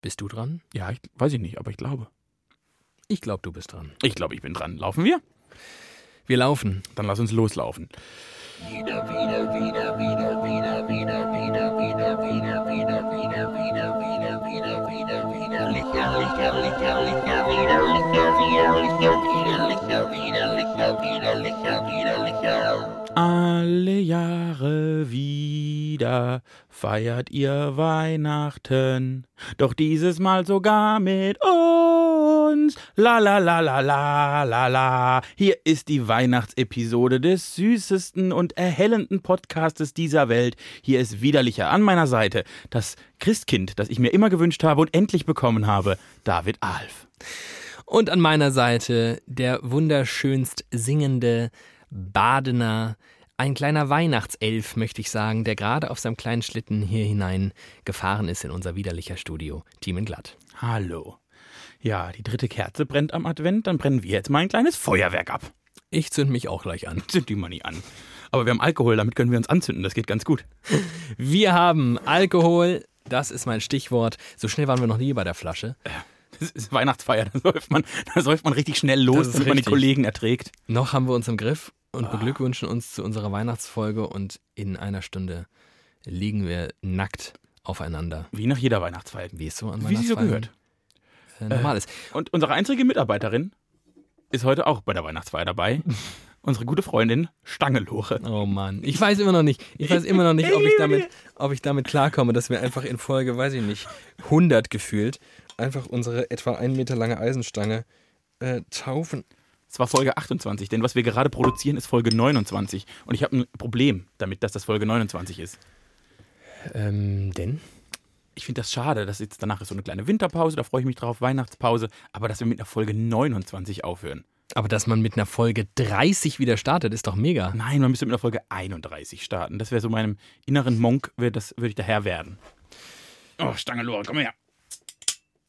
Bist du dran? Ja, ich weiß ich nicht, aber ich glaube. Ich glaube, du bist dran. Ich glaube, ich bin dran. Laufen wir? Wir laufen. Dann lass uns loslaufen. Alle Jahre wieder feiert ihr Weihnachten, doch dieses Mal sogar mit uns. La la la la la la la. Hier ist die Weihnachtsepisode des süßesten und erhellenden Podcastes dieser Welt. Hier ist widerlicher an meiner Seite das Christkind, das ich mir immer gewünscht habe und endlich bekommen habe, David Alf. Und an meiner Seite der wunderschönst singende Badener, ein kleiner Weihnachtself, möchte ich sagen, der gerade auf seinem kleinen Schlitten hier hinein gefahren ist in unser widerlicher Studio, Team Glatt. Hallo. Ja, die dritte Kerze brennt am Advent, dann brennen wir jetzt mal ein kleines Feuerwerk ab. Ich zünd mich auch gleich an. Zünd die mal nicht an. Aber wir haben Alkohol, damit können wir uns anzünden, das geht ganz gut. Wir haben Alkohol, das ist mein Stichwort. So schnell waren wir noch nie bei der Flasche. Das ist Weihnachtsfeier, da säuft man, da säuft man richtig schnell los, damit man die. Kollegen erträgt. Noch haben wir uns im Griff und Ah. beglückwünschen uns zu unserer Weihnachtsfolge und in einer Stunde liegen wir nackt aufeinander. Wie nach jeder Weihnachtsfeier. Wie es so an Wie sie so gehört. Äh, normal ist. Und unsere einzige Mitarbeiterin ist heute auch bei der Weihnachtsfeier dabei. unsere gute Freundin Stangelore. Oh Mann, ich weiß immer noch nicht. Ich weiß immer noch nicht, ob ich damit, ob ich damit klarkomme, dass wir einfach in Folge, weiß ich nicht, 100 gefühlt, einfach unsere etwa ein Meter lange Eisenstange äh, taufen. Es war Folge 28, denn was wir gerade produzieren, ist Folge 29. Und ich habe ein Problem damit, dass das Folge 29 ist. Ähm, denn? Ich finde das schade, dass jetzt danach ist so eine kleine Winterpause, da freue ich mich drauf, Weihnachtspause, aber dass wir mit einer Folge 29 aufhören. Aber dass man mit einer Folge 30 wieder startet, ist doch mega. Nein, man müsste mit einer Folge 31 starten. Das wäre so meinem inneren Monk, das würde ich der Herr werden. Oh, Stangelore, komm her.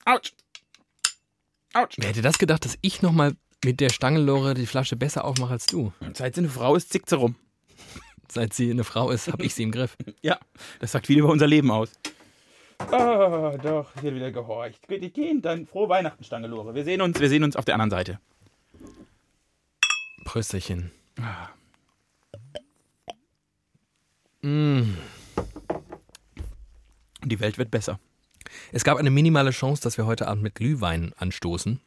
Autsch. Autsch. Wer hätte das gedacht, dass ich nochmal mit der Stangenlore die Flasche besser aufmache als du? Seit sie eine Frau ist, zickt sie rum. Seit sie eine Frau ist, habe ich sie im Griff. Ja, das sagt viel über unser Leben aus. Oh, doch, hier wieder gehorcht. Geht gehen, dann frohe Weihnachten, Stangelore. Wir sehen uns, wir sehen uns auf der anderen Seite. Prösterchen. Mm. Die Welt wird besser. Es gab eine minimale Chance, dass wir heute Abend mit Glühwein anstoßen.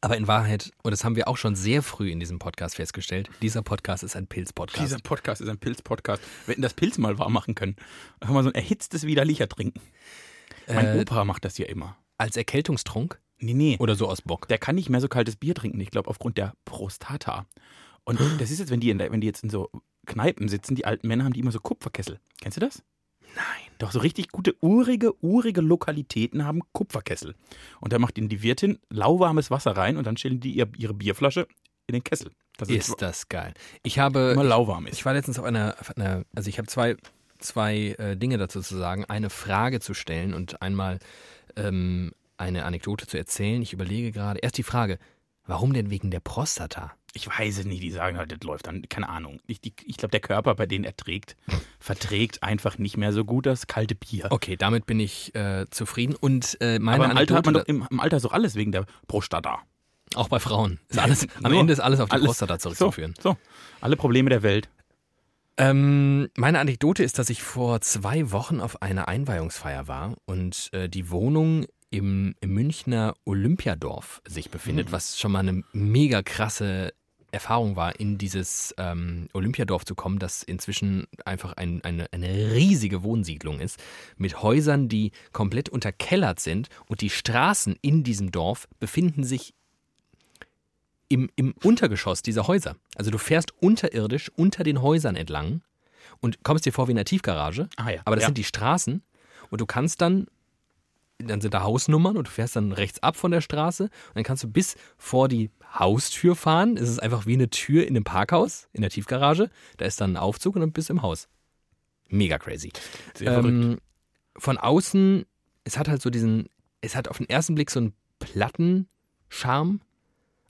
Aber in Wahrheit, und das haben wir auch schon sehr früh in diesem Podcast festgestellt, dieser Podcast ist ein Pilz-Podcast. Dieser Podcast ist ein Pilz-Podcast. Wir hätten das Pilz mal warm machen können. Einfach mal so ein erhitztes Widerlicher trinken. Mein Äh, Opa macht das ja immer. Als Erkältungstrunk Nee, nee. oder so aus Bock. Der kann nicht mehr so kaltes Bier trinken, ich glaube, aufgrund der Prostata. Und das ist jetzt, wenn die, in der, wenn die jetzt in so Kneipen sitzen, die alten Männer haben die immer so Kupferkessel. Kennst du das? Nein. Doch so richtig gute, urige, urige Lokalitäten haben Kupferkessel. Und da macht ihnen die Wirtin lauwarmes Wasser rein und dann stellen die ihr, ihre Bierflasche in den Kessel. Das Ist das geil. Ich habe. immer lauwarm ist. Ich war letztens auf einer, auf einer also ich habe zwei, zwei äh, Dinge dazu zu sagen. Eine Frage zu stellen und einmal ähm, eine Anekdote zu erzählen. Ich überlege gerade. Erst die Frage, warum denn wegen der Prostata? Ich weiß es nicht, die sagen halt, das läuft dann, keine Ahnung. Ich, die- ich glaube, der Körper, bei denen er trägt, verträgt einfach nicht mehr so gut das kalte Bier. Okay, damit bin ich äh, zufrieden. Und äh, meine Aber im Alter hat man Anekdote, doch, im, im Alter ist doch alles wegen der Prostata. auch bei Frauen, ist alles, am Ende ist alles auf die alles- Prostata zurückzuführen. So, so, alle Probleme der Welt. Ähm, meine Anekdote ist, dass ich vor zwei Wochen auf einer Einweihungsfeier war und äh, die Wohnung im, im Münchner Olympiadorf sich befindet, was schon mal eine mega krasse Erfahrung war, in dieses ähm, Olympiadorf zu kommen, das inzwischen einfach ein, eine, eine riesige Wohnsiedlung ist, mit Häusern, die komplett unterkellert sind und die Straßen in diesem Dorf befinden sich im, im Untergeschoss dieser Häuser. Also du fährst unterirdisch unter den Häusern entlang und kommst dir vor wie in einer Tiefgarage, Ah ja. aber das ja. sind die Straßen und du kannst dann, dann sind da Hausnummern und du fährst dann rechts ab von der Straße und dann kannst du bis vor die Haustür fahren. Es ist einfach wie eine Tür in einem Parkhaus, in der Tiefgarage. Da ist dann ein Aufzug und dann bist du im Haus. Mega crazy. Sehr verrückt. Ähm, von außen, es hat halt so diesen, es hat auf den ersten Blick so einen Plattenscharme.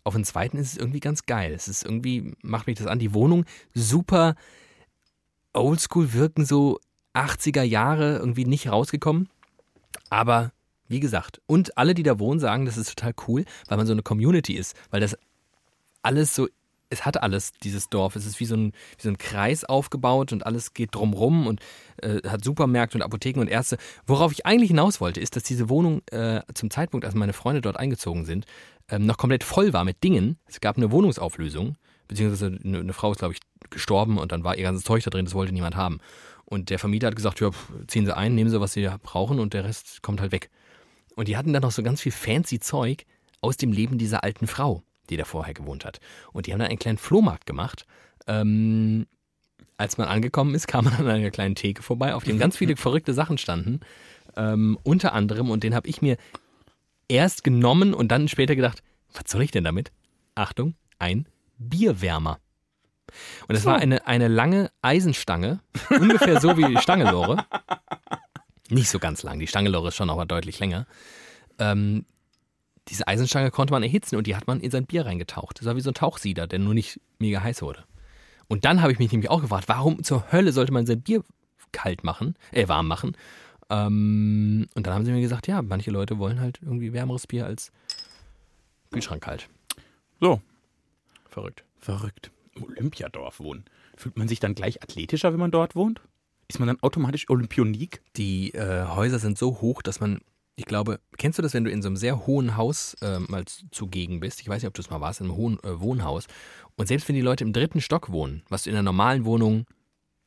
Auf den zweiten ist es irgendwie ganz geil. Es ist irgendwie, macht mich das an, die Wohnung super oldschool wirken, so 80er Jahre irgendwie nicht rausgekommen. Aber Wie gesagt. Und alle, die da wohnen, sagen, das ist total cool, weil man so eine Community ist. Weil das alles so, es hat alles, dieses Dorf. Es ist wie so ein, wie so ein Kreis aufgebaut und alles geht drumrum und äh, hat Supermärkte und Apotheken und Ärzte. Worauf ich eigentlich hinaus wollte, ist, dass diese Wohnung äh, zum Zeitpunkt, als meine Freunde dort eingezogen sind, ähm, noch komplett voll war mit Dingen. Es gab eine Wohnungsauflösung, beziehungsweise eine, eine Frau ist, glaube ich, gestorben und dann war ihr ganzes Zeug da drin, das wollte niemand haben. Und der Vermieter hat gesagt, ja, ziehen Sie ein, nehmen Sie, was Sie brauchen und der Rest kommt halt weg. Und die hatten dann noch so ganz viel fancy Zeug aus dem Leben dieser alten Frau, die da vorher gewohnt hat. Und die haben dann einen kleinen Flohmarkt gemacht. Ähm, als man angekommen ist, kam man an einer kleinen Theke vorbei, auf dem ganz viele verrückte Sachen standen. Ähm, unter anderem, und den habe ich mir erst genommen und dann später gedacht, was soll ich denn damit? Achtung, ein Bierwärmer. Und es so. war eine, eine lange Eisenstange, ungefähr so wie die Stangelore. Nicht so ganz lang, die Stangelore ist schon aber deutlich länger. Ähm, diese Eisenstange konnte man erhitzen und die hat man in sein Bier reingetaucht. Das war wie so ein Tauchsieder, der nur nicht mega heiß wurde. Und dann habe ich mich nämlich auch gefragt, warum zur Hölle sollte man sein Bier kalt machen, äh, warm machen? Ähm, und dann haben sie mir gesagt, ja, manche Leute wollen halt irgendwie wärmeres Bier als Kühlschrank kalt. So. Verrückt. Verrückt. Olympiadorf wohnen. Fühlt man sich dann gleich athletischer, wenn man dort wohnt? Ist man dann automatisch Olympionik? Die äh, Häuser sind so hoch, dass man, ich glaube, kennst du das, wenn du in so einem sehr hohen Haus äh, mal zugegen bist? Ich weiß nicht, ob du es mal warst, in einem hohen äh, Wohnhaus. Und selbst wenn die Leute im dritten Stock wohnen, was du in einer normalen Wohnung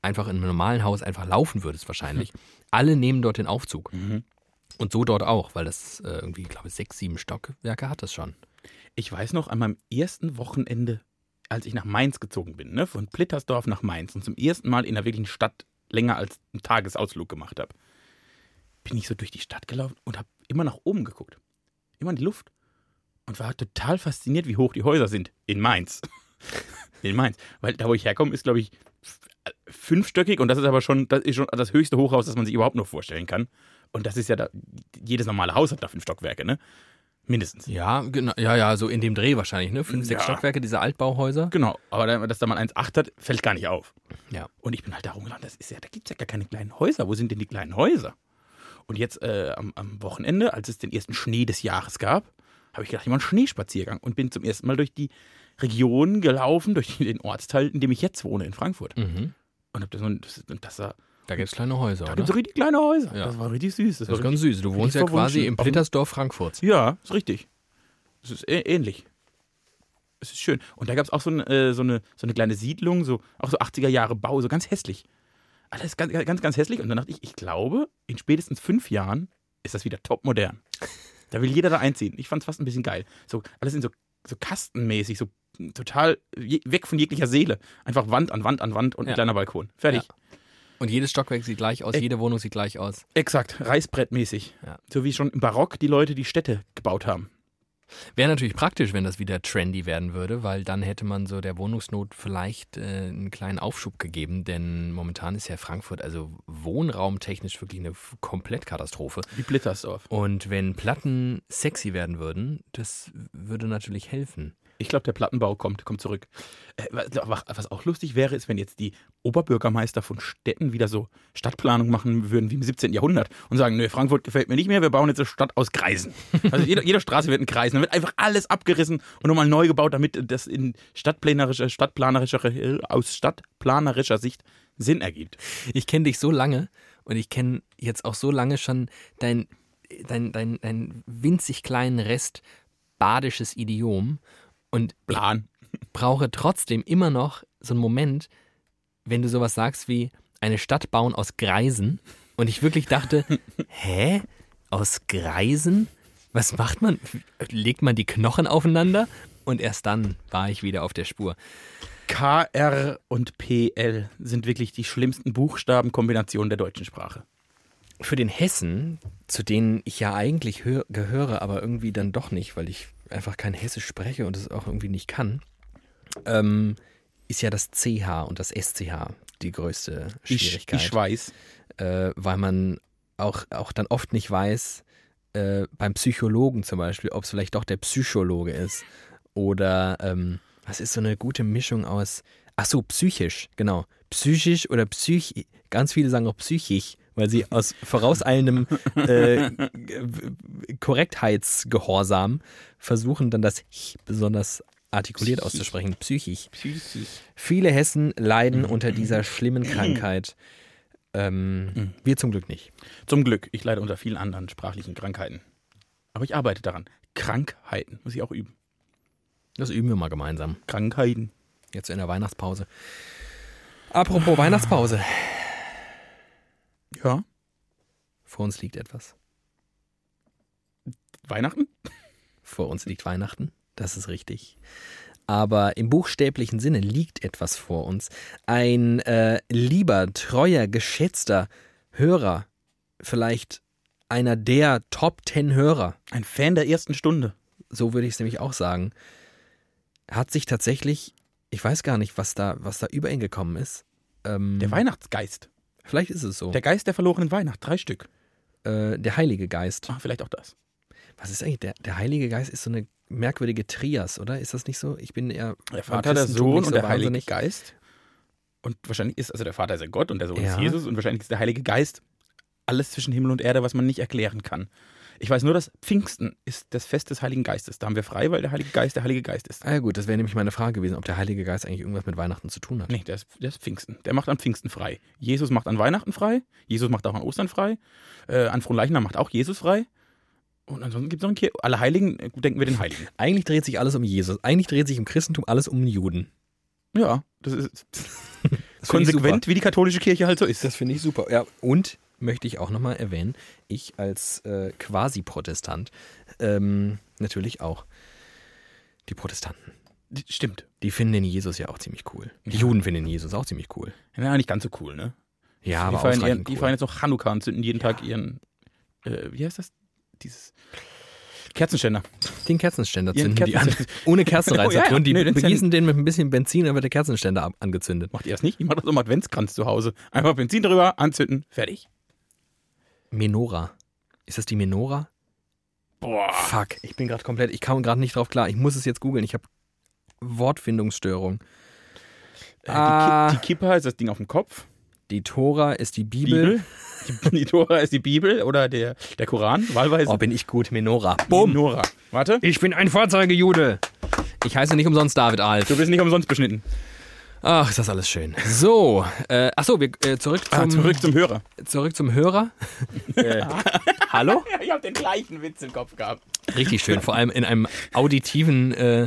einfach in einem normalen Haus einfach laufen würdest wahrscheinlich, mhm. alle nehmen dort den Aufzug. Mhm. Und so dort auch, weil das äh, irgendwie, ich glaube, sechs, sieben Stockwerke hat das schon. Ich weiß noch, an meinem ersten Wochenende, als ich nach Mainz gezogen bin, ne, von Plittersdorf nach Mainz und zum ersten Mal in der wirklichen Stadt länger als einen Tagesausflug gemacht habe, bin ich so durch die Stadt gelaufen und habe immer nach oben geguckt. Immer in die Luft. Und war total fasziniert, wie hoch die Häuser sind. In Mainz. in Mainz. Weil da, wo ich herkomme, ist, glaube ich, fünfstöckig und das ist aber schon das, ist schon das höchste Hochhaus, das man sich überhaupt noch vorstellen kann. Und das ist ja da, jedes normale Haus hat da fünf Stockwerke, ne? Mindestens. Ja, genau, ja, ja, so in dem Dreh wahrscheinlich, ne? Fünf, sechs ja. Stockwerke, diese Altbauhäuser. Genau, aber dass da mal 1,8 hat, fällt gar nicht auf. Ja. Und ich bin halt da rumgelaufen, das ist ja, da gibt es ja gar keine kleinen Häuser. Wo sind denn die kleinen Häuser? Und jetzt äh, am, am, Wochenende, als es den ersten Schnee des Jahres gab, habe ich gedacht, ich mache einen Schneespaziergang und bin zum ersten Mal durch die Region gelaufen, durch den Ortsteil, in dem ich jetzt wohne, in Frankfurt. Mhm. Und hab das, das, das war da gibt es kleine Häuser. Da gibt es richtig kleine Häuser. Ja. Das war richtig süß. Das, das ist ganz süß. Du wohnst ja quasi im Plittersdorf Frankfurts. Ja, ist richtig. Es ist ähnlich. Es ist schön. Und da gab es auch so, äh, so, eine, so eine kleine Siedlung, so, auch so 80er Jahre Bau, so ganz hässlich. Alles ganz, ganz, ganz hässlich. Und dann dachte ich, ich glaube, in spätestens fünf Jahren ist das wieder top modern. Da will jeder da einziehen. Ich fand es fast ein bisschen geil. So, alles in so, so kastenmäßig, so total weg von jeglicher Seele. Einfach Wand an Wand an Wand und ein kleiner Balkon. Fertig. Ja. Und jedes Stockwerk sieht gleich aus, e jede Wohnung sieht gleich aus. Exakt, Reißbrettmäßig. Ja. So wie schon im Barock die Leute die Städte gebaut haben. Wäre natürlich praktisch, wenn das wieder trendy werden würde, weil dann hätte man so der Wohnungsnot vielleicht äh, einen kleinen Aufschub gegeben, denn momentan ist ja Frankfurt also wohnraumtechnisch wirklich eine Komplettkatastrophe. Wie Blittersdorf. Und wenn Platten sexy werden würden, das würde natürlich helfen. Ich glaube, der Plattenbau kommt, kommt zurück. Äh, was auch lustig wäre, ist, wenn jetzt die Oberbürgermeister von Städten wieder so Stadtplanung machen würden wie im 17. Jahrhundert und sagen, nö, Frankfurt gefällt mir nicht mehr, wir bauen jetzt eine Stadt aus Kreisen. Also jeder, jeder Straße wird ein Kreis. Dann wird einfach alles abgerissen und nochmal neu gebaut, damit das in stadtplanerischer, stadtplanerischer, aus stadtplanerischer Sicht Sinn ergibt. Ich kenne dich so lange und ich kenne jetzt auch so lange schon dein, dein, dein, dein winzig kleinen Rest badisches Idiom und Plan. brauche trotzdem immer noch so einen Moment, wenn du sowas sagst wie eine Stadt bauen aus Greisen. Und ich wirklich dachte, hä? Aus Greisen? Was macht man? Legt man die Knochen aufeinander? Und erst dann war ich wieder auf der Spur. K, R und P, L sind wirklich die schlimmsten Buchstabenkombinationen der deutschen Sprache. Für den Hessen, zu denen ich ja eigentlich gehöre, aber irgendwie dann doch nicht, weil ich einfach kein Hessisch spreche und es auch irgendwie nicht kann, ähm, ist ja das CH und das SCH die größte Schwierigkeit. Ich, ich weiß. Äh, weil man auch, auch dann oft nicht weiß, äh, beim Psychologen zum Beispiel, ob es vielleicht doch der Psychologe ist. Oder ähm, was ist so eine gute Mischung aus, ach so, psychisch, genau. Psychisch oder psychisch, ganz viele sagen auch psychisch weil sie aus vorauseilendem äh, Korrektheitsgehorsam versuchen dann das Ch besonders artikuliert auszusprechen. Psychisch. Viele Hessen leiden unter dieser schlimmen Krankheit. Ähm, wir zum Glück nicht. Zum Glück. Ich leide unter vielen anderen sprachlichen Krankheiten. Aber ich arbeite daran. Krankheiten muss ich auch üben. Das üben wir mal gemeinsam. Krankheiten. Jetzt in der Weihnachtspause. Apropos Weihnachtspause. Ja. Vor uns liegt etwas. Weihnachten? Vor uns liegt Weihnachten. Das ist richtig. Aber im buchstäblichen Sinne liegt etwas vor uns. Ein äh, lieber, treuer, geschätzter Hörer. Vielleicht einer der Top Ten Hörer. Ein Fan der ersten Stunde. So würde ich es nämlich auch sagen. Hat sich tatsächlich, ich weiß gar nicht, was da, was da über ihn gekommen ist. Ähm, Der Weihnachtsgeist. Vielleicht ist es so. Der Geist der verlorenen Weihnacht. Drei Stück. äh, der Heilige Geist. Ah, vielleicht auch das. Was ist eigentlich? Der, der Heilige Geist ist so eine merkwürdige Trias, oder? Ist das nicht so? Ich bin eher. Der Vater, der Sohn nicht und so der Heilige wahnsinnig- Geist. Und wahrscheinlich ist, also der Vater ist ja Gott und der Sohn Ja. ist Jesus und wahrscheinlich ist der Heilige Geist alles zwischen Himmel und Erde, was man nicht erklären kann. Ich weiß nur, dass Pfingsten ist das Fest des Heiligen Geistes. Da haben wir frei, weil der Heilige Geist der Heilige Geist ist. Ah ja gut, das wäre nämlich meine Frage gewesen, ob der Heilige Geist eigentlich irgendwas mit Weihnachten zu tun hat. Nee, der ist, der ist Pfingsten. Der macht an Pfingsten frei. Jesus macht an Weihnachten frei. Jesus macht auch an Ostern frei. Äh, an Fronleichnam macht auch Jesus frei. Und ansonsten gibt es noch einen Kir Alle Heiligen, äh, denken wir den Heiligen. Eigentlich dreht sich alles um Jesus. Eigentlich dreht sich im Christentum alles um den Juden. Ja, das ist Das konsequent, wie die katholische Kirche halt so ist. Das finde ich super. Ja, und möchte ich auch nochmal erwähnen, ich als äh, Quasi-Protestant ähm, natürlich auch die Protestanten. Stimmt. Die finden den Jesus ja auch ziemlich cool. Die Ja. Juden finden den Jesus auch ziemlich cool. Ja, nicht ganz so cool, ne? Ja, die, aber feiern ihren, ausreichend die cool. feiern jetzt noch Chanukka und zünden jeden Ja. Tag ihren, äh, wie heißt das? Dieses Kerzenständer. Den Kerzenständer zünden die an. Kerzenständer. Ohne Kerzenreißer. Ja, ja. Und die Nee, den begießen den mit ein bisschen Benzin, dann wird der Kerzenständer angezündet. Macht ihr das nicht? Ich mache das im Adventskranz zu Hause. Einfach Benzin drüber, anzünden, fertig. Menora. Ist das die Menora? Boah. Fuck, ich bin gerade komplett, ich kam gerade nicht drauf klar. Ich muss es jetzt googeln. Ich habe Wortfindungsstörung. Äh, Ah. die, Ki die Kippa ist das Ding auf dem Kopf. Die Tora ist die Bibel. Die, die Tora ist die Bibel oder der, der Koran, wahlweise. Oh, bin ich gut. Menora. Bumm. Nora. Warte. Ich bin ein Vorzeigejude. Ich heiße nicht umsonst David Alf. Du bist nicht umsonst beschnitten. Ach, ist das alles schön. So, äh, ach so, wir äh, zurück zum Ah, zurück zum Hörer. zurück zum Hörer. äh, hallo? Ja, ich habe den gleichen Witz im Kopf gehabt. Richtig schön, vor allem in einem auditiven äh,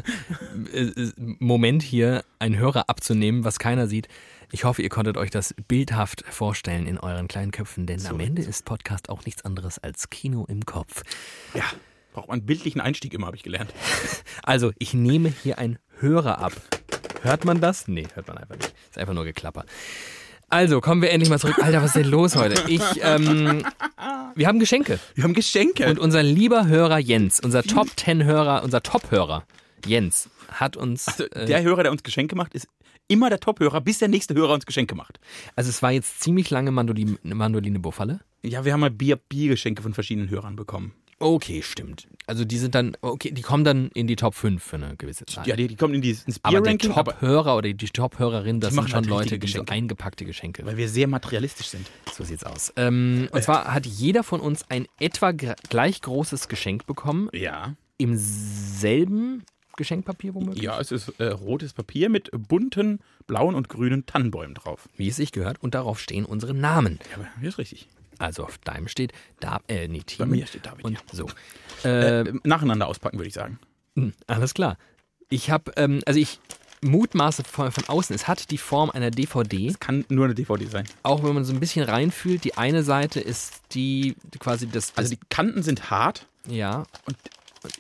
äh, Moment hier einen Hörer abzunehmen, was keiner sieht. Ich hoffe, ihr konntet euch das bildhaft vorstellen in euren kleinen Köpfen, denn am Ende ist Podcast auch nichts anderes als Kino im Kopf. Ja, braucht man einen bildlichen Einstieg immer, habe ich gelernt. Also, ich nehme hier einen Hörer ab. Hört man das? Nee, hört man einfach nicht. Ist einfach nur Geklapper. Also, kommen wir endlich mal zurück. Alter, was ist denn los heute? Ich, ähm, wir haben Geschenke. Wir haben Geschenke. Und unser lieber Hörer Jens, unser Top Ten Hörer, unser Top-Hörer Jens, hat uns. also, äh, der Hörer, der uns Geschenke macht, ist immer der Top-Hörer, bis der nächste Hörer uns Geschenke macht. also, es war jetzt ziemlich lange Mandoline, Mandoline Buffalle. Ja, wir haben mal Bier, Biergeschenke von verschiedenen Hörern bekommen. Okay, stimmt. Also, die sind dann, okay, die kommen dann in die Top 5 für eine gewisse Zeit. Ja, die, die kommen in dieses ins aber der Top-Hörer oder die Top-Hörerin, das Die sind machen schon halt Leute, die so eingepackte Geschenke. weil wir sehr materialistisch sind. So sieht's aus. Ähm, und zwar hat jeder von uns ein etwa gleich großes Geschenk bekommen, Ja. im selben Geschenkpapier womöglich, Ja, es ist äh, rotes Papier mit bunten, blauen und grünen Tannenbäumen drauf. wie es sich gehört, und darauf stehen unsere Namen. Ja, aber hier ist richtig. Also auf deinem steht da äh, nee, Bei Team. mir steht David. und ja. so. Äh, Äh, nacheinander auspacken, würde ich sagen. mh, alles klar. Ich habe, ähm, also ich mutmaße von, von außen, es hat die Form einer DVD, Kann nur eine DVD sein. auch wenn man so ein bisschen reinfühlt. Die eine Seite ist die quasi das, Also die Kanten sind hart ja, und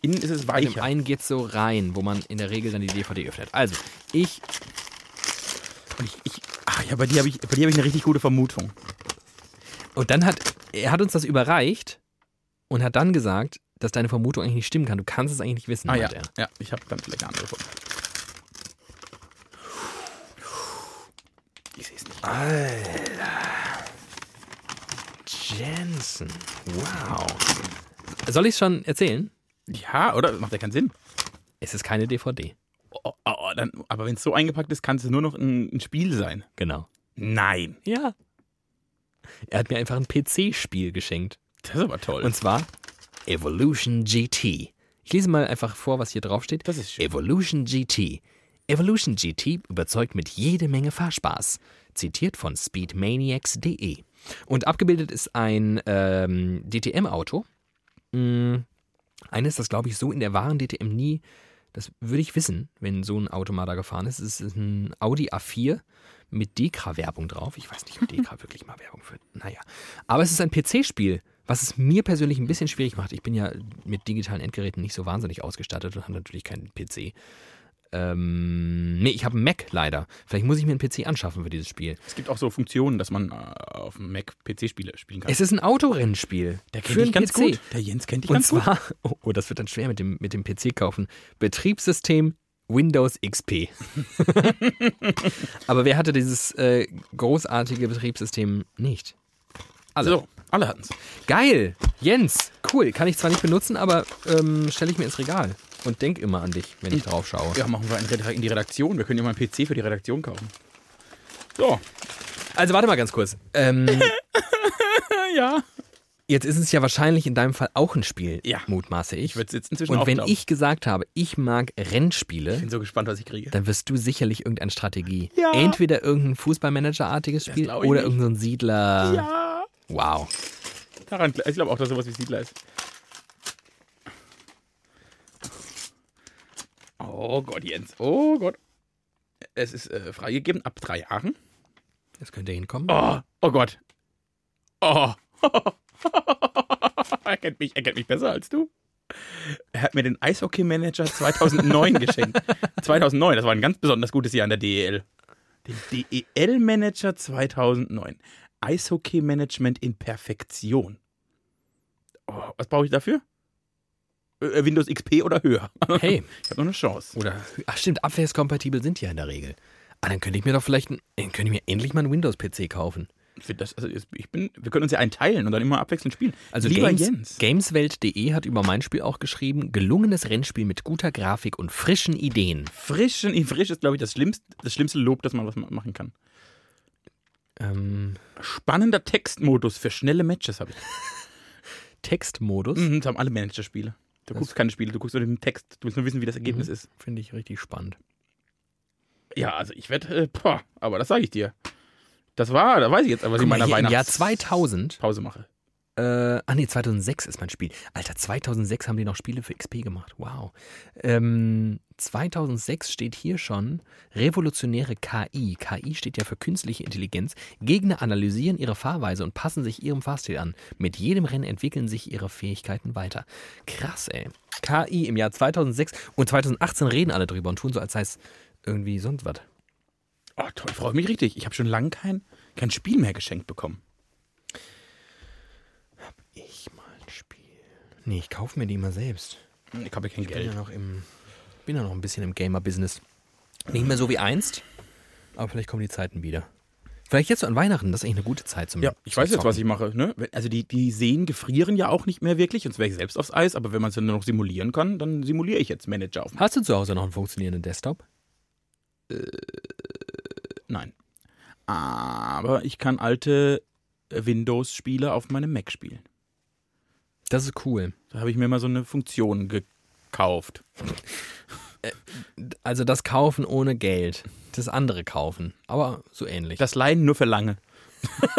innen ist es Bei dem weicher. einen geht so rein, wo man in der Regel dann die DVD öffnet. Also, ich, Und ich, ich, ach ja, bei dir habe ich, bei dir hab ich eine richtig gute Vermutung. Und dann hat, er hat uns das überreicht und hat dann gesagt, dass deine Vermutung eigentlich nicht stimmen kann. Du kannst es eigentlich nicht wissen, Ah ja, er. ja ich habe dann vielleicht eine andere Vermutung. Ich sehe es nicht. Jensen, wow. Soll ich es schon erzählen? Ja, oder? Macht ja keinen Sinn. Es ist keine DVD. Oh, oh, oh, dann, aber wenn es so eingepackt ist, kann es nur noch ein, ein Spiel sein. Genau. Nein. Ja. Er hat mir einfach ein PC-Spiel geschenkt. Das ist aber toll. Und zwar Evolution GT. Ich lese mal einfach vor, was hier drauf steht. Das ist schön. Evolution GT. Evolution GT überzeugt mit jede Menge Fahrspaß. Zitiert von speedmaniacs.de. Und abgebildet ist ein ähm, DTM-Auto. Mm, eines, das glaube ich so in der wahren DTM nie, das würde ich wissen, wenn so ein Auto mal da gefahren ist. Es ist ein Audi A4 mit Dekra-Werbung drauf. Ich weiß nicht, ob Dekra wirklich mal Werbung führt. Naja. Aber es ist ein PC-Spiel, was es mir persönlich ein bisschen schwierig macht. Ich bin ja mit digitalen Endgeräten nicht so wahnsinnig ausgestattet und habe natürlich keinen PC. Ähm, nee, ich habe einen Mac leider. Vielleicht muss ich mir einen PC anschaffen für dieses Spiel. es gibt auch so Funktionen, dass man äh, auf dem Mac PC-Spiele spielen kann. Es ist ein Autorennspiel. Der für kennt dich ganz PC. gut. Der Jens kennt dich Und ganz gut. zwar, oh, oh, das wird dann schwer mit dem, mit dem PC kaufen. Betriebssystem Windows XP. Aber wer hatte dieses äh, großartige Betriebssystem nicht? Alle. So, alle hatten es. Geil! Jens, cool. Kann ich zwar nicht benutzen, aber ähm, stelle ich mir ins Regal. Und denk immer an dich, wenn ich drauf schaue. Ja, machen wir in die Redaktion. Wir können ja mal einen PC für die Redaktion kaufen. So. Also warte mal ganz kurz. Ähm, Ja. Jetzt ist es ja wahrscheinlich in deinem Fall auch ein Spiel, Ja. mutmaße ich. Ich würde es jetzt inzwischen Und wenn glauben. ich gesagt habe, ich mag Rennspiele, Ich bin so gespannt, was ich kriege. dann wirst du sicherlich irgendeine Strategie. Ja. Entweder irgendein Fußballmanager-artiges Spiel oder irgendein Siedler. Ja. Wow. Daran, ich glaube auch, dass sowas wie Siedler ist. Oh Gott, Jens. Oh Gott. Es ist äh, freigegeben ab drei Jahren. Das könnte hinkommen. Oh, oh Gott. Oh. er, kennt mich, er kennt mich besser als du. Er hat mir den Eishockey Manager 2009 geschenkt. 2009, das war ein ganz besonders gutes Jahr in der DEL. Den DEL Manager 2009. Eishockey Management in Perfektion. Oh, was brauche ich dafür? Äh, Windows XP oder höher? Hey. Ich habe noch eine Chance. Oder, ach stimmt, abwärtskompatibel sind die ja in der Regel. Ah, dann könnte ich mir doch vielleicht, ein, dann könnte ich mir endlich mal einen Windows-PC kaufen. Das, also ich bin, wir können uns ja einen teilen und dann immer abwechselnd spielen. Also Lieber Games, Jens. Gameswelt.de hat über mein Spiel auch geschrieben, gelungenes Rennspiel mit guter Grafik und frischen Ideen. Frischen, frisch ist, glaube ich, das schlimmste, das schlimmste Lob, das man was ma- machen kann. Ähm, Spannender Textmodus für schnelle Matches habe ich. Textmodus, Mhm, das haben alle Managerspiele. Du guckst keine Spiele, du guckst nur den Text. Du willst nur wissen, wie das Ergebnis ist. finde ich richtig spannend. Ja, also ich werde, äh, aber das sage ich dir. Das war, da weiß ich jetzt, was ich Guck mal, meiner hier im Jahr Weihnachtspause 2000 mache. Äh, ah nee, 2006 ist mein Spiel. Alter, 2006 haben die noch Spiele für XP gemacht. Wow. Ähm, 2006 steht hier schon revolutionäre KI. KI steht ja für künstliche Intelligenz. Gegner analysieren ihre Fahrweise und passen sich ihrem Fahrstil an. Mit jedem Rennen entwickeln sich ihre Fähigkeiten weiter. Krass, ey. KI im Jahr 2006 und 2018 reden alle drüber und tun so, als sei es irgendwie sonst was. Oh, toll, ich freue mich richtig. Ich habe schon lange kein, kein Spiel mehr geschenkt bekommen. Ich mal ein Spiel. Nee, ich kaufe mir die immer selbst. Ich habe ja kein Ich bin ja Geld. noch im, bin ja noch ein bisschen im Gamer-Business. Nicht mehr so wie einst, aber vielleicht kommen die Zeiten wieder. Vielleicht jetzt so an Weihnachten, das ist eigentlich eine gute Zeit zum Ja, ich zum weiß jetzt, was ich mache. Ne? Also die, die Seen gefrieren ja auch nicht mehr wirklich, sonst wäre ich selbst aufs Eis. Aber wenn man es dann nur noch simulieren kann, dann simuliere ich jetzt Manager auf. Hast du zu Hause noch einen funktionierenden Desktop? Nein. Aber ich kann alte Windows-Spiele auf meinem Mac spielen. Das ist cool. Da habe ich mir mal so eine Funktion gekauft. Also das Kaufen ohne Geld. Das andere Kaufen. Aber so ähnlich. Das Leihen nur für lange.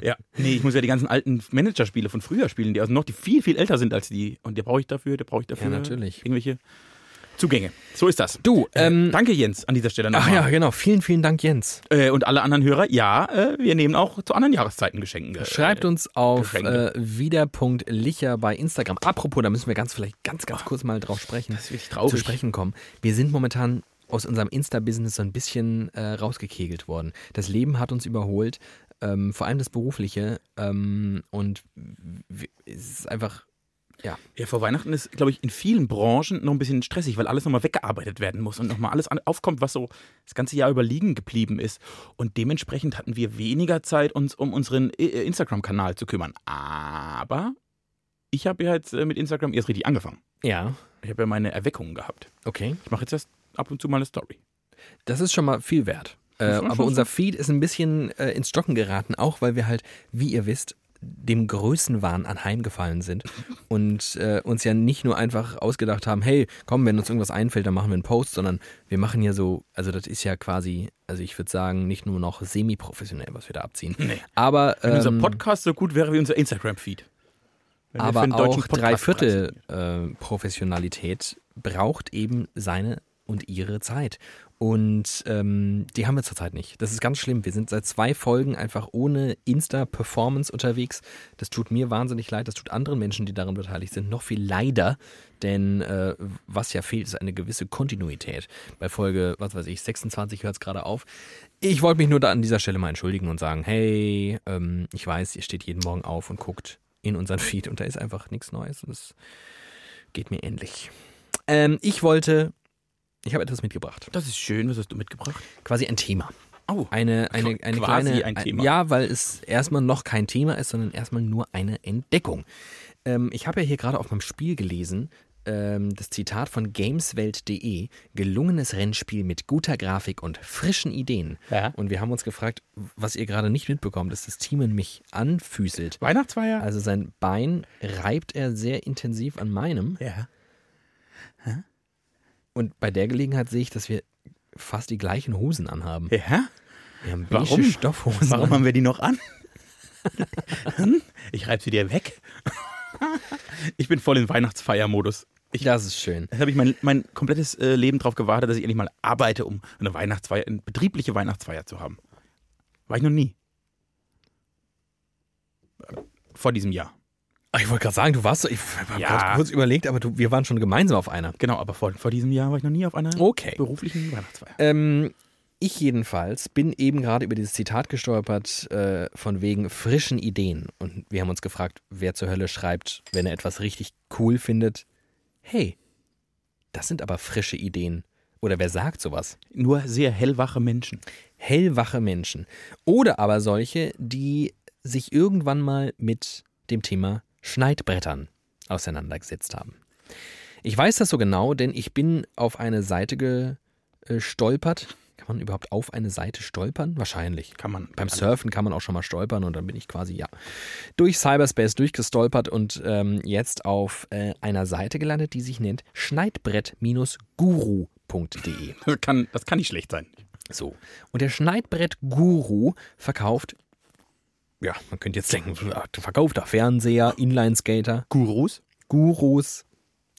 ja, nee, ich muss ja die ganzen alten Managerspiele von früher spielen, die also noch die viel, viel älter sind als die. Und die brauche ich dafür, da brauche ich dafür Ja, natürlich. irgendwelche Zugänge. So ist das. du, ähm, Danke, Jens, an dieser Stelle ach nochmal. ja, genau. Vielen, vielen Dank, Jens. Äh, und alle anderen Hörer, ja, äh, wir nehmen auch zu anderen Jahreszeiten Geschenke. Äh, Schreibt uns auf Geschenke. äh, wieder.licher bei Instagram. Apropos, da müssen wir ganz vielleicht ganz, ganz kurz mal drauf sprechen. Das ist wirklich traurig. zu sprechen kommen. Wir sind momentan aus unserem Insta-Business so ein bisschen äh, rausgekegelt worden. Das Leben hat uns überholt, ähm, vor allem das Berufliche. Ähm, und es ist einfach, ja, Ja, vor Weihnachten ist, glaube ich, in vielen Branchen noch ein bisschen stressig, weil alles nochmal weggearbeitet werden muss und nochmal alles aufkommt, was so das ganze Jahr über liegen geblieben ist. Und dementsprechend hatten wir weniger Zeit, uns um unseren äh, Instagram-Kanal zu kümmern. Aber ich habe ja jetzt äh, mit Instagram erst richtig angefangen. ja, Ich habe ja meine Erweckungen gehabt. okay. Ich mache jetzt erst ab und zu mal eine Story. Das ist schon mal viel wert. Äh, aber unser Feed ist ein bisschen äh, ins Stocken geraten, auch weil wir halt, wie ihr wisst, dem Größenwahn anheimgefallen sind und äh, uns ja nicht nur einfach ausgedacht haben, hey, komm, wenn uns irgendwas einfällt, dann machen wir einen Post, sondern wir machen ja so, also das ist ja quasi, also ich würde sagen, nicht nur noch semi-professionell, was wir da abziehen. Nee. Aber Wenn unser ähm, Podcast so gut wäre wie unser Instagram-Feed. Aber auch Podcast Dreiviertel äh, Professionalität braucht eben seine und ihre Zeit. Und ähm, die haben wir zurzeit nicht. Das ist ganz schlimm. Wir sind seit zwei Folgen einfach ohne Insta-Performance unterwegs. Das tut mir wahnsinnig leid. Das tut anderen Menschen, die daran beteiligt sind, noch viel leider. Denn äh, was ja fehlt, ist eine gewisse Kontinuität. Bei Folge, was weiß ich, 26 hört es gerade auf. Ich wollte mich nur da an dieser Stelle mal entschuldigen und sagen, hey, ähm, ich weiß, ihr steht jeden Morgen auf und guckt in unseren Feed und da ist einfach nichts Neues. Und das geht mir ähnlich. Ähm, ich wollte, ich habe etwas mitgebracht. Das ist schön. Was hast du mitgebracht? Quasi ein Thema. Oh, Eine, eine, eine Quasi kleine. ein Thema. Ja, weil es erstmal noch kein Thema ist, sondern erstmal nur eine Entdeckung. Ähm, ich habe ja hier gerade auf meinem Spiel gelesen, ähm, das Zitat von Gameswelt.de: gelungenes Rennspiel mit guter Grafik und frischen Ideen. Ja. Und wir haben uns gefragt, was ihr gerade nicht mitbekommt, ist, dass Timon mich anfüßelt. Weihnachtsfeier? Also sein Bein reibt er sehr intensiv an meinem. ja. Und bei der Gelegenheit sehe ich, dass wir fast die gleichen Hosen anhaben. Ja? Wir haben Warum? beige Stoffhosen. Warum an. haben wir die noch an? Hm? ich reibe sie dir weg. ich bin voll in Weihnachtsfeiermodus. Ich, Das ist schön. das habe ich mein, mein komplettes äh, Leben darauf gewartet, dass ich endlich mal arbeite, um eine Weihnachtsfeier, eine betriebliche Weihnachtsfeier zu haben. War ich noch nie. Vor diesem Jahr. Ich wollte gerade sagen, du warst so, ich habe Ja. gerade kurz überlegt, aber du, wir waren schon gemeinsam auf einer. Genau, aber vor, vor diesem Jahr war ich noch nie auf einer Okay. beruflichen Weihnachtsfeier. Ähm, ich jedenfalls bin eben gerade über dieses Zitat gestolpert, äh, von wegen frischen Ideen. Und wir haben uns gefragt, wer zur Hölle schreibt, wenn er etwas richtig cool findet, hey, das sind aber frische Ideen. Oder wer sagt sowas? Nur sehr hellwache Menschen. hellwache Menschen. Oder aber solche, die sich irgendwann mal mit dem Thema Schneidbrettern auseinandergesetzt haben. Ich weiß das so genau, denn ich bin auf eine Seite gestolpert. Kann man überhaupt auf eine Seite stolpern? Wahrscheinlich. Kann man. Beim Surfen kann man auch schon mal stolpern und dann bin ich quasi, ja, durch Cyberspace durchgestolpert und ähm, jetzt auf äh, einer Seite gelandet, die sich nennt schneidbrett-guru.de. Das kann, das kann nicht schlecht sein. So. Und der Schneidbrett-Guru verkauft, ja, man könnte jetzt denken, verkauft er Fernseher, Inlineskater, Gurus? Gurus.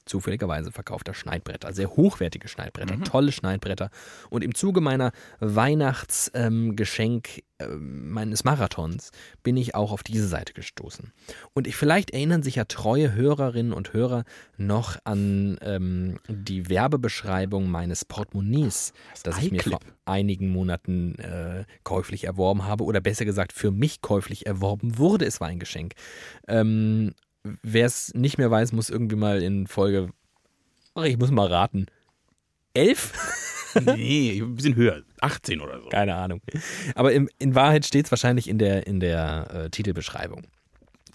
Zufälligerweise verkauft er Schneidbretter, sehr hochwertige Schneidbretter, tolle Schneidbretter. Und im Zuge meiner Weihnachtsgeschenk äh, meines Marathons bin ich auch auf diese Seite gestoßen. Und ich, vielleicht erinnern sich ja treue Hörerinnen und Hörer noch an ähm, die Werbebeschreibung meines Portemonnaies, das ich mir vor einigen Monaten äh, käuflich erworben habe oder besser gesagt für mich käuflich erworben wurde. Es war ein Geschenk. Ähm, Wer es nicht mehr weiß, muss irgendwie mal in Folge, ach, ich muss mal raten, elf? nee, ein bisschen höher. 18 oder so. Keine Ahnung. Aber im, in Wahrheit steht es wahrscheinlich in der, in der äh, Titelbeschreibung.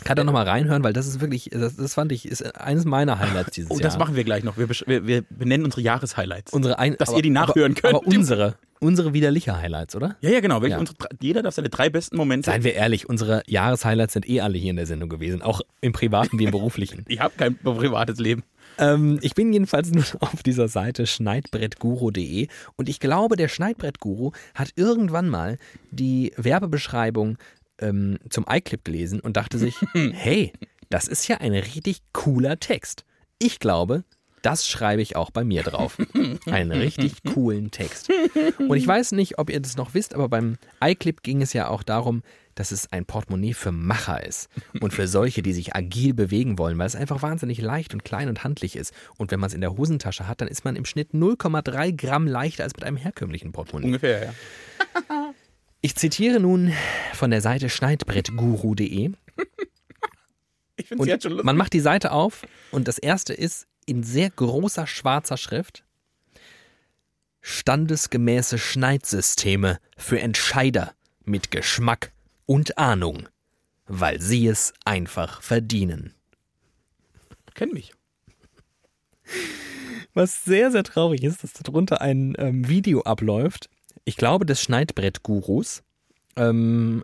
Kann da nochmal reinhören, weil das ist wirklich, das, das fand ich, ist eines meiner Highlights dieses Oh, Jahr. das machen wir gleich noch. Wir, wir, wir benennen unsere Jahreshighlights. unsere ein, dass ihr die nachhören aber, könnt. Aber unsere, unsere widerliche Highlights, oder? ja, ja, genau. Ja. Unsere, jeder darf seine drei besten Momente. Seien wir ehrlich, unsere Jahreshighlights sind eh alle hier in der Sendung gewesen, auch im privaten wie im beruflichen. Ich habe kein privates Leben. Ähm, ich bin jedenfalls nur auf dieser Seite schneidbrettguru.de und ich glaube, der Schneidbrettguru hat irgendwann mal die Werbebeschreibung ähm, zum iClip gelesen und dachte sich, hey, das ist ja ein richtig cooler Text. Ich glaube, das schreibe ich auch bei mir drauf. Einen richtig coolen Text. Und ich weiß nicht, ob ihr das noch wisst, aber beim iClip ging es ja auch darum, dass es ein Portemonnaie für Macher ist und für solche, die sich agil bewegen wollen, weil es einfach wahnsinnig leicht und klein und handlich ist. Und wenn man es in der Hosentasche hat, dann ist man im Schnitt 0,3 Gramm leichter als mit einem herkömmlichen Portemonnaie. Ungefähr, ja. Ich zitiere nun von der Seite schneidbrettguru.de Ich finde jetzt schon lustig. man macht die Seite auf und das erste ist in sehr großer schwarzer Schrift standesgemäße Schneidsysteme für Entscheider mit Geschmack und Ahnung, weil sie es einfach verdienen. Kenn mich. Was sehr, sehr traurig ist, dass darunter ein ähm, Video abläuft. Ich glaube, des Schneidbrett-Gurus, ähm,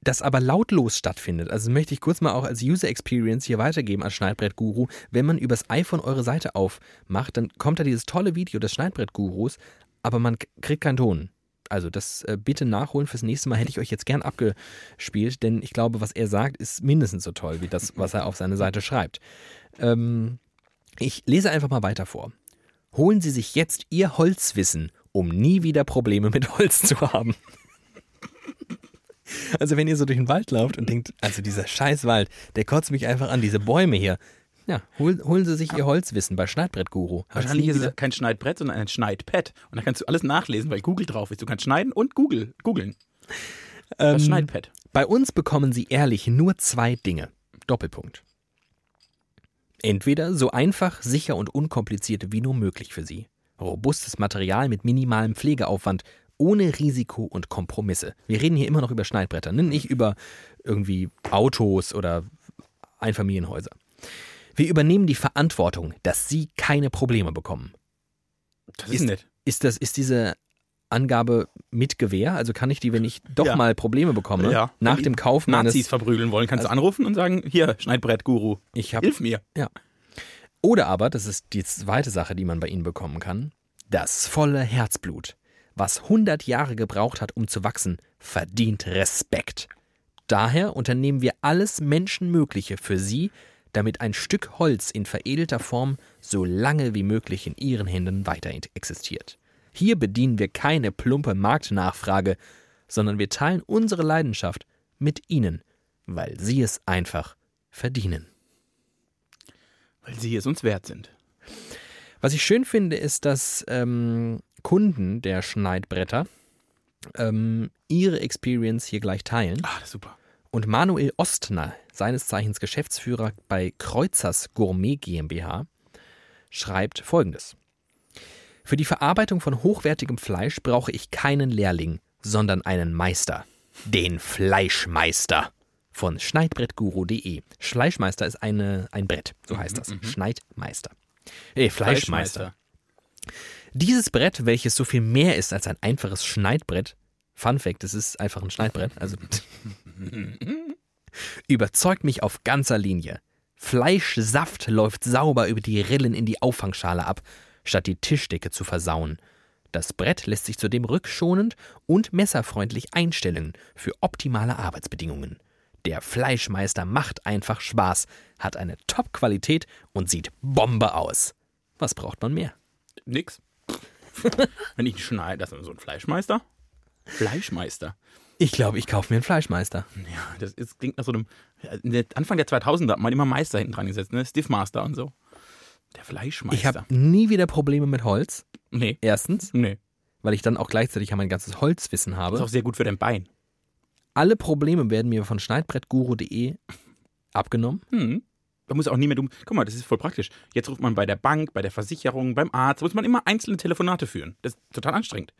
das aber lautlos stattfindet. Also möchte ich kurz mal auch als User Experience hier weitergeben als Schneidbrett-Guru. Wenn man übers iPhone eure Seite aufmacht, dann kommt da dieses tolle Video des Schneidbrett-Gurus, aber man kriegt keinen Ton. Also das äh, bitte nachholen fürs nächste Mal hätte ich euch jetzt gern abgespielt, denn ich glaube, was er sagt, ist mindestens so toll wie das, was er auf seine Seite schreibt. Ähm, ich lese einfach mal weiter vor. Holen Sie sich jetzt Ihr Holzwissen, um nie wieder Probleme mit Holz zu haben. Also wenn ihr so durch den Wald lauft und denkt, also dieser Scheißwald, der kotzt mich einfach an, diese Bäume hier. Ja, holen, holen Sie sich Ihr Holzwissen bei Schneidbrettguru. Wahrscheinlich ist es kein Schneidbrett, sondern ein Schneidpad. Und da kannst du alles nachlesen, weil Google drauf ist. Du kannst schneiden und Google, googeln. Das Ähm, Schneidpad. Bei uns bekommen Sie ehrlich nur zwei Dinge. Doppelpunkt. Entweder so einfach, sicher und unkompliziert wie nur möglich für Sie. Robustes Material mit minimalem Pflegeaufwand, ohne Risiko und Kompromisse. Wir reden hier immer noch über Schneidbretter, ne? nicht über irgendwie Autos oder Einfamilienhäuser. Wir übernehmen die Verantwortung, dass Sie keine Probleme bekommen. Das ist- ist nett. Ist, das, ist diese Angabe mit Gewähr? Also kann ich die, wenn ich doch Ja. mal Probleme bekomme, Ja. nach Wenn dem Kauf meines Nazis verprügeln wollen, kannst Also- du anrufen und sagen, hier, Schneidbrett-Guru, Ich habe hilf mir. Oder aber, das ist die zweite Sache, die man bei ihnen bekommen kann, das volle Herzblut. Was 100 Jahre gebraucht hat, um zu wachsen, verdient Respekt. Daher unternehmen wir alles Menschenmögliche für sie, damit ein Stück Holz in veredelter Form so lange wie möglich in ihren Händen weiter existiert. Hier bedienen wir keine plumpe Marktnachfrage, sondern wir teilen unsere Leidenschaft mit ihnen, weil sie es einfach verdienen. Weil sie es uns wert sind. Was ich schön finde, ist, dass ähm, Kunden der Schneidbretter ähm, ihre Experience hier gleich teilen. Ah, super. Und Manuel Ostner, seines Zeichens Geschäftsführer bei Kreuzers Gourmet GmbH, schreibt folgendes. Für die Verarbeitung von hochwertigem Fleisch brauche ich keinen Lehrling, sondern einen Meister. Den Fleischmeister von schneidbrettguru.de. Fleischmeister ist eine, ein Brett, so heißt das. Schneidmeister. Äh, Fleischmeister. Dieses Brett, welches so viel mehr ist als ein einfaches Schneidbrett, Fun Fact, es ist einfach ein Schneidbrett, also überzeugt mich auf ganzer Linie. Fleischsaft läuft sauber über die Rillen in die Auffangschale ab, statt die Tischdecke zu versauen. Das Brett lässt sich zudem rückschonend und messerfreundlich einstellen für optimale Arbeitsbedingungen. Der Fleischmeister macht einfach Spaß, hat eine Top-Qualität und sieht Bombe aus. Was braucht man mehr? Nix. Wenn ich schneide, das ist so ein Fleischmeister. Fleischmeister. Ich glaube, ich kaufe mir einen Fleischmeister. Ja, das ist, klingt nach so einem. in der- Anfang der 2000er hat man immer Meister hinten dran gesetzt, ne? Stiffmaster und so. Der Fleischmeister. Ich habe nie wieder Probleme mit Holz. Nee, Erstens, nee. weil ich dann auch gleichzeitig ja mein ganzes Holzwissen Das ist habe. auch sehr gut für dein Bein. Alle Probleme werden mir von schneidbrettguru.de abgenommen. Hm. Da muss auch nie mehr dumm. Guck mal, das ist voll praktisch. Jetzt ruft man bei der Bank, bei der Versicherung, beim Arzt, muss man immer einzelne Telefonate führen. Das ist total anstrengend.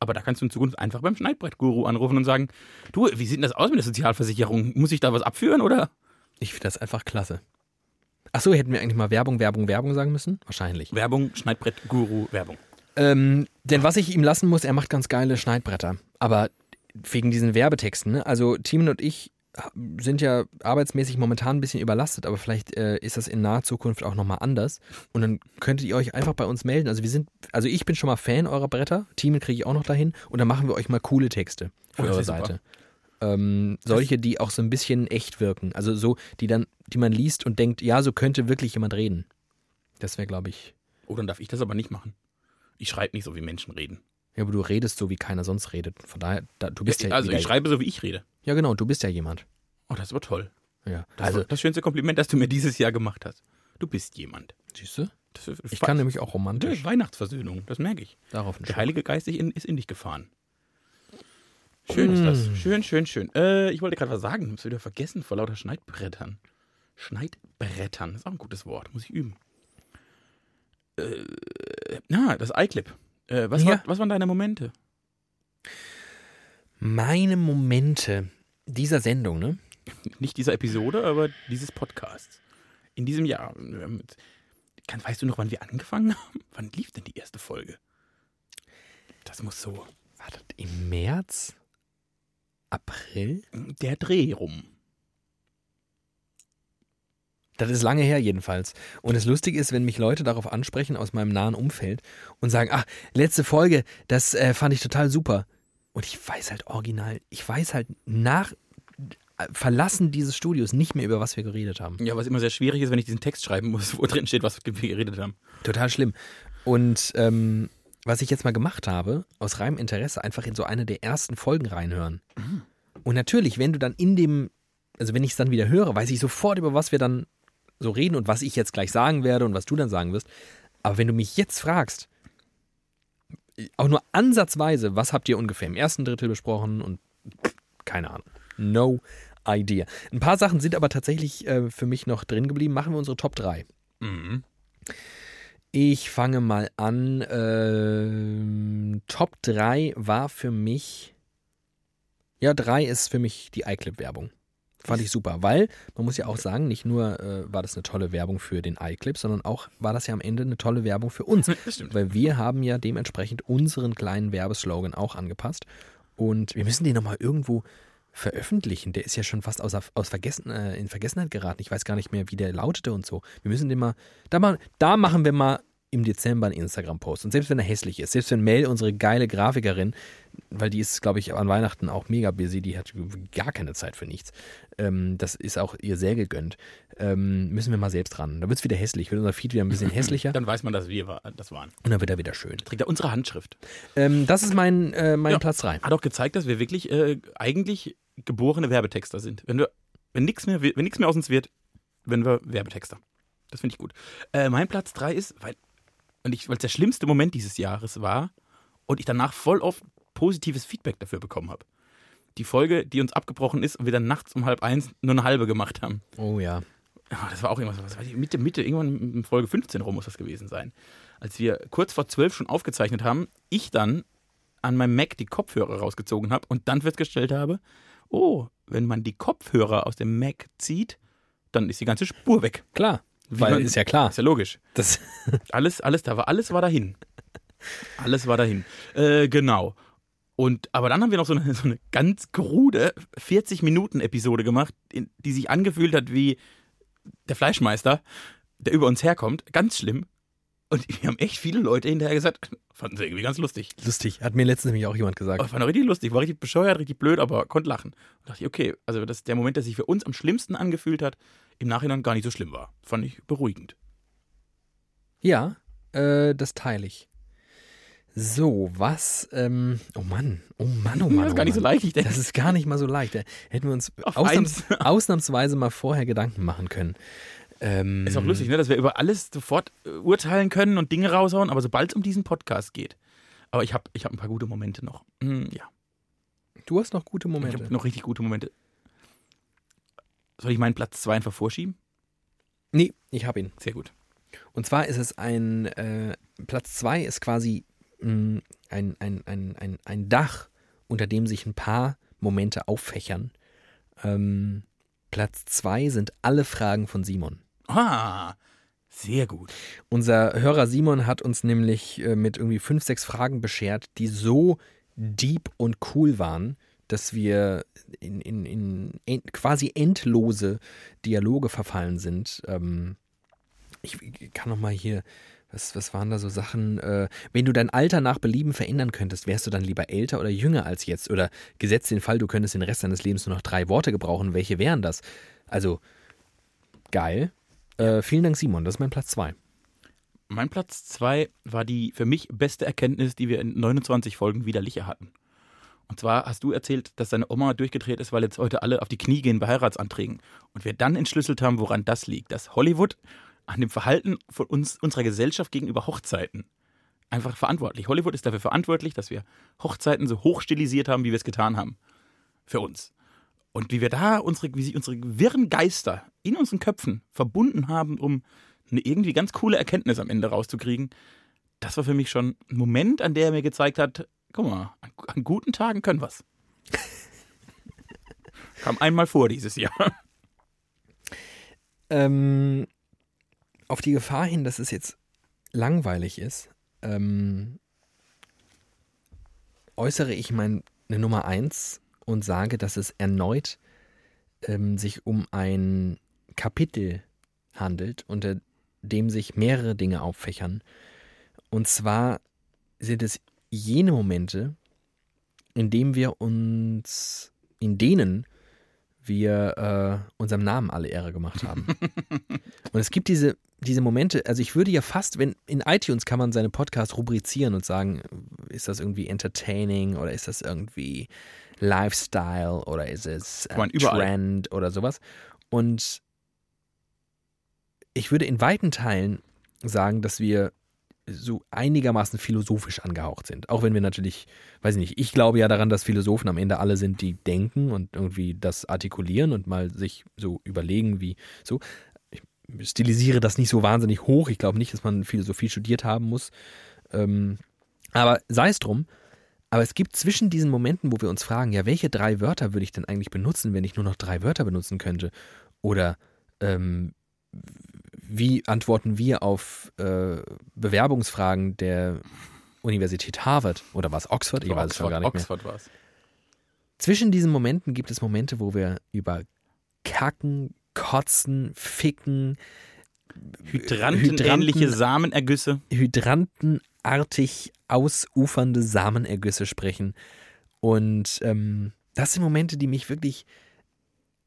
Aber da kannst du in Zukunft einfach beim Schneidbrettguru anrufen und sagen: Du, wie sieht denn das aus mit der Sozialversicherung? Muss ich da was abführen oder? Ich finde das einfach klasse. Ach so, hätten wir eigentlich mal Werbung, Werbung, Werbung sagen müssen? Wahrscheinlich. Werbung, Schneidbrettguru, Werbung. Ähm, denn was ich ihm lassen muss, er macht ganz geile Schneidbretter. Aber wegen diesen Werbetexten, ne? Also Timon und ich sind ja arbeitsmäßig momentan ein bisschen überlastet, aber vielleicht äh, ist das in naher Zukunft auch nochmal anders. Und dann könntet ihr euch einfach bei uns melden. Also wir sind, also ich bin schon mal Fan eurer Bretter, Timon kriege ich auch noch dahin und dann machen wir euch mal coole Texte für Oh, eure ist super. Ähm, solche, die auch so ein bisschen echt wirken. Also so, die dann, die man liest und denkt, ja, so könnte wirklich jemand reden. Das wäre, glaube ich. Oh, dann darf ich das aber nicht machen. Ich schreibe nicht so, wie Menschen reden. Ja, aber du redest so, wie keiner sonst redet. Von daher, da, du bist ja. also wieder- ich schreibe so, wie ich rede. Ja, genau, du bist ja jemand. Oh, das ist aber toll. Ja. Das Also, das schönste Kompliment, das du mir dieses Jahr gemacht hast. Du bist jemand. siehst du? Ich kann nämlich auch romantisch. Weihnachtsversöhnung, das merke ich. Darauf Der. Heilige Geist ist in dich gefahren. Schön ist das. Schön, schön, schön. Äh, ich wollte gerade was sagen, hab's wieder vergessen vor lauter Schneidbrettern. Schneidbrettern, ist auch ein gutes Wort, muss ich üben. Äh, ja, das iClip. Äh, was, Ja. war, was waren deine Momente? Meine Momente dieser Sendung, ne? Nicht dieser Episode, aber dieses Podcasts. In diesem Jahr. Kann, weißt du noch, wann wir angefangen haben? Wann lief denn die erste Folge? das muss so. War das im März? April? Der Dreh rum. Das ist lange her jedenfalls. Und das Lustige ist, wenn mich Leute darauf ansprechen aus meinem nahen Umfeld und sagen, ach, letzte Folge, das äh, fand ich total super. Und ich weiß halt original, ich weiß halt nach äh, Verlassen dieses Studios nicht mehr, über was wir geredet haben. Ja, was immer sehr schwierig ist, wenn ich diesen Text schreiben muss, wo drin steht, was wir geredet haben. Total schlimm. Und ähm, was ich jetzt mal gemacht habe, aus reinem Interesse, einfach in so eine der ersten Folgen reinhören. Und natürlich, wenn du dann in dem, also wenn ich es dann wieder höre, weiß ich sofort, über was wir dann so reden und was ich jetzt gleich sagen werde und was du dann sagen wirst. Aber wenn du mich jetzt fragst, auch nur ansatzweise, was habt ihr ungefähr im ersten Drittel besprochen und keine Ahnung. No idea. Ein paar Sachen sind aber tatsächlich äh, für mich noch drin geblieben. Machen wir unsere Top 3. Mhm. Ich fange mal an. Ähm, Top 3 war für mich. Ja, 3 ist für mich die iClip-Werbung. Fand ich super, weil man muss ja auch sagen, nicht nur äh, war das eine tolle Werbung für den iClip, sondern auch war das ja am Ende eine tolle Werbung für uns. Weil wir haben ja dementsprechend unseren kleinen Werbeslogan auch angepasst. Und wir müssen den nochmal irgendwo veröffentlichen. Der ist ja schon fast aus, aus Vergessen, äh, in Vergessenheit geraten. Ich weiß gar nicht mehr, wie der lautete und so. Wir müssen den mal, da, mal, da machen wir mal im Dezember einen Instagram-Post. Und selbst wenn er hässlich ist, selbst wenn Mel, unsere geile Grafikerin, weil die ist, glaube ich, an Weihnachten auch mega busy, die hat gar keine Zeit für nichts. Ähm, das ist auch ihr sehr gegönnt. Ähm, müssen wir mal selbst dran. Da wird es wieder hässlich, wird unser Feed wieder ein bisschen hässlicher Dann weiß man, dass wir war, das waren. und dann wird er wieder schön. Trägt er unsere Handschrift. Ähm, das ist mein, äh, mein Ja. Platz 3. Hat auch gezeigt, dass wir wirklich äh, eigentlich geborene Werbetexter sind. Wenn, du, wenn nichts mehr, wenn nichts mehr aus uns wird, werden wir Werbetexter. Das finde ich gut. Äh, mein Platz 3 ist, weil und ich, weil es der schlimmste Moment dieses Jahres war und ich danach voll oft positives Feedback dafür bekommen habe. Die Folge, die uns abgebrochen ist und wir dann nachts um halb eins nur eine halbe gemacht haben. Oh ja. Ja, das war auch irgendwas, was war die Mitte, Mitte, irgendwann in Folge 15 rum muss das gewesen sein. Als wir kurz vor 12 schon aufgezeichnet haben, ich dann an meinem Mac die Kopfhörer rausgezogen habe und dann festgestellt habe, oh, wenn man die Kopfhörer aus dem Mac zieht, dann ist die ganze Spur weg. Klar. Wie Weil man- ist ja klar. Ist ja logisch. Das, Alles, alles da war, alles war dahin. Alles war dahin. Äh, genau. Und, aber dann haben wir noch so eine, so eine ganz krude 40-Minuten-Episode gemacht, die sich angefühlt hat wie der Fleischmeister, der über uns herkommt. Ganz schlimm. Und wir haben echt viele Leute hinterher gesagt, fanden sie irgendwie ganz lustig. lustig. Hat mir letztens nämlich auch jemand gesagt. Aber fand auch richtig lustig, war richtig bescheuert, richtig blöd, aber konnte lachen. Und dachte ich, okay, also das ist der Moment, der sich für uns am schlimmsten angefühlt hat, im Nachhinein gar nicht so schlimm war. Fand ich beruhigend. Ja, äh, das teile ich. So, was, ähm, oh Mann, oh Mann, oh Mann. das ist oh gar nicht so leicht, ich denke. Das ist gar nicht mal so leicht. Da hätten wir uns ausnahms ausnahmsweise mal vorher Gedanken machen können. Ähm, Ist auch lustig, ne, dass wir über alles sofort äh, urteilen können und Dinge raushauen, aber sobald es um diesen Podcast geht. Aber ich habe ich hab ein paar gute Momente noch. Hm, ja, Du hast noch gute ich Momente. habe noch richtig gute Momente. Soll ich meinen Platz 2 einfach vorschieben? Nee, ich habe ihn. Sehr gut. Und zwar ist es ein, äh, Platz zwei ist quasi mh, ein, ein, ein, ein, ein Dach, unter dem sich ein paar Momente auffächern. Ähm, Platz zwei sind alle Fragen von Simon. Ah, sehr gut. Unser Hörer Simon hat uns nämlich äh, mit irgendwie fünf, sechs Fragen beschert, die so deep und cool waren, dass wir in, in, in quasi endlose Dialoge verfallen sind. Ähm, ich kann noch mal hier, was, was waren da so Sachen? Äh, wenn du dein Alter nach Belieben verändern könntest, wärst du dann lieber älter oder jünger als jetzt? Oder gesetzt den Fall, du könntest den Rest deines Lebens nur noch drei Worte gebrauchen, welche wären das? Also, geil. Äh, vielen Dank, Simon. Das ist mein Platz zwei. Mein Platz 2 war die für mich beste Erkenntnis, die wir in 29 Folgen widerliche hatten. Und zwar hast du erzählt, dass deine Oma durchgedreht ist, weil jetzt heute alle auf die Knie gehen bei Heiratsanträgen. Und wir dann entschlüsselt haben, woran das liegt. Dass Hollywood an dem Verhalten von uns, unserer Gesellschaft gegenüber Hochzeiten einfach verantwortlich. Hollywood ist dafür verantwortlich, dass wir Hochzeiten so hoch stilisiert haben, wie wir es getan haben. Für uns. Und wie wir da unsere, wie sie unsere wirren Geister in unseren Köpfen verbunden haben, um eine irgendwie ganz coole Erkenntnis am Ende rauszukriegen, das war für mich schon ein Moment, an der er mir gezeigt hat, guck mal, an, an guten Tagen können wir's. Kam einmal vor dieses Jahr. Ähm, auf die Gefahr hin, dass es jetzt langweilig ist, ähm, äußere ich meine Nummer eins und sage, dass es erneut ähm, sich um ein Kapitel handelt, unter dem sich mehrere Dinge auffächern. Und zwar sind es jene Momente, in denen wir uns, in denen wir äh, unserem Namen alle Ehre gemacht haben. und es gibt diese, diese Momente, also ich würde ja fast, wenn in iTunes kann man seine Podcasts rubrizieren und sagen, ist das irgendwie entertaining oder ist das irgendwie Lifestyle oder ist es äh, Trend oder sowas. Und ich würde in weiten Teilen sagen, dass wir so einigermaßen philosophisch angehaucht sind. Auch wenn wir natürlich, weiß ich nicht, ich glaube ja daran, dass Philosophen am Ende alle sind, die denken und irgendwie das artikulieren und mal sich so überlegen, wie so. Ich stilisiere das nicht so wahnsinnig hoch. Ich glaube nicht, dass man Philosophie studiert haben muss. Ähm, aber sei es drum. Aber es gibt zwischen diesen Momenten, wo wir uns fragen, ja, welche drei Wörter würde ich denn eigentlich benutzen, wenn ich nur noch drei Wörter benutzen könnte? Oder ähm, wie antworten wir auf äh, Bewerbungsfragen der Universität Harvard oder was Oxford? Ich weiß es schon gar nicht Oxford mehr. War's. Zwischen diesen Momenten gibt es Momente, wo wir über Kacken, Kotzen, Ficken, Hydrantenähnliche Hydranten, Samenergüsse, Hydrantenartig ausufernde Samenergüsse sprechen. Und ähm, das sind Momente, die mich wirklich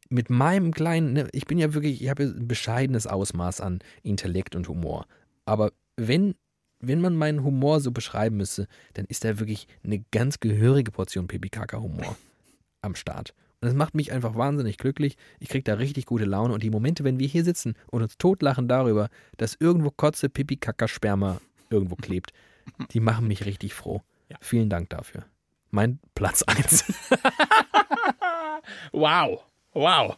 mit meinem kleinen, ne, ich bin ja wirklich, ich habe ein bescheidenes Ausmaß an Intellekt und Humor. Aber wenn, wenn man meinen Humor so beschreiben müsste, dann ist da wirklich eine ganz gehörige Portion Pipi-Kaka-Humor am Start. Und das macht mich einfach wahnsinnig glücklich. Ich kriege da richtig gute Laune. Und die Momente, wenn wir hier sitzen und uns totlachen darüber, dass irgendwo Kotze, Pipi, Kaka, Sperma irgendwo klebt, die machen mich richtig froh. Ja. Vielen Dank dafür. Mein Platz 1. wow. Wow.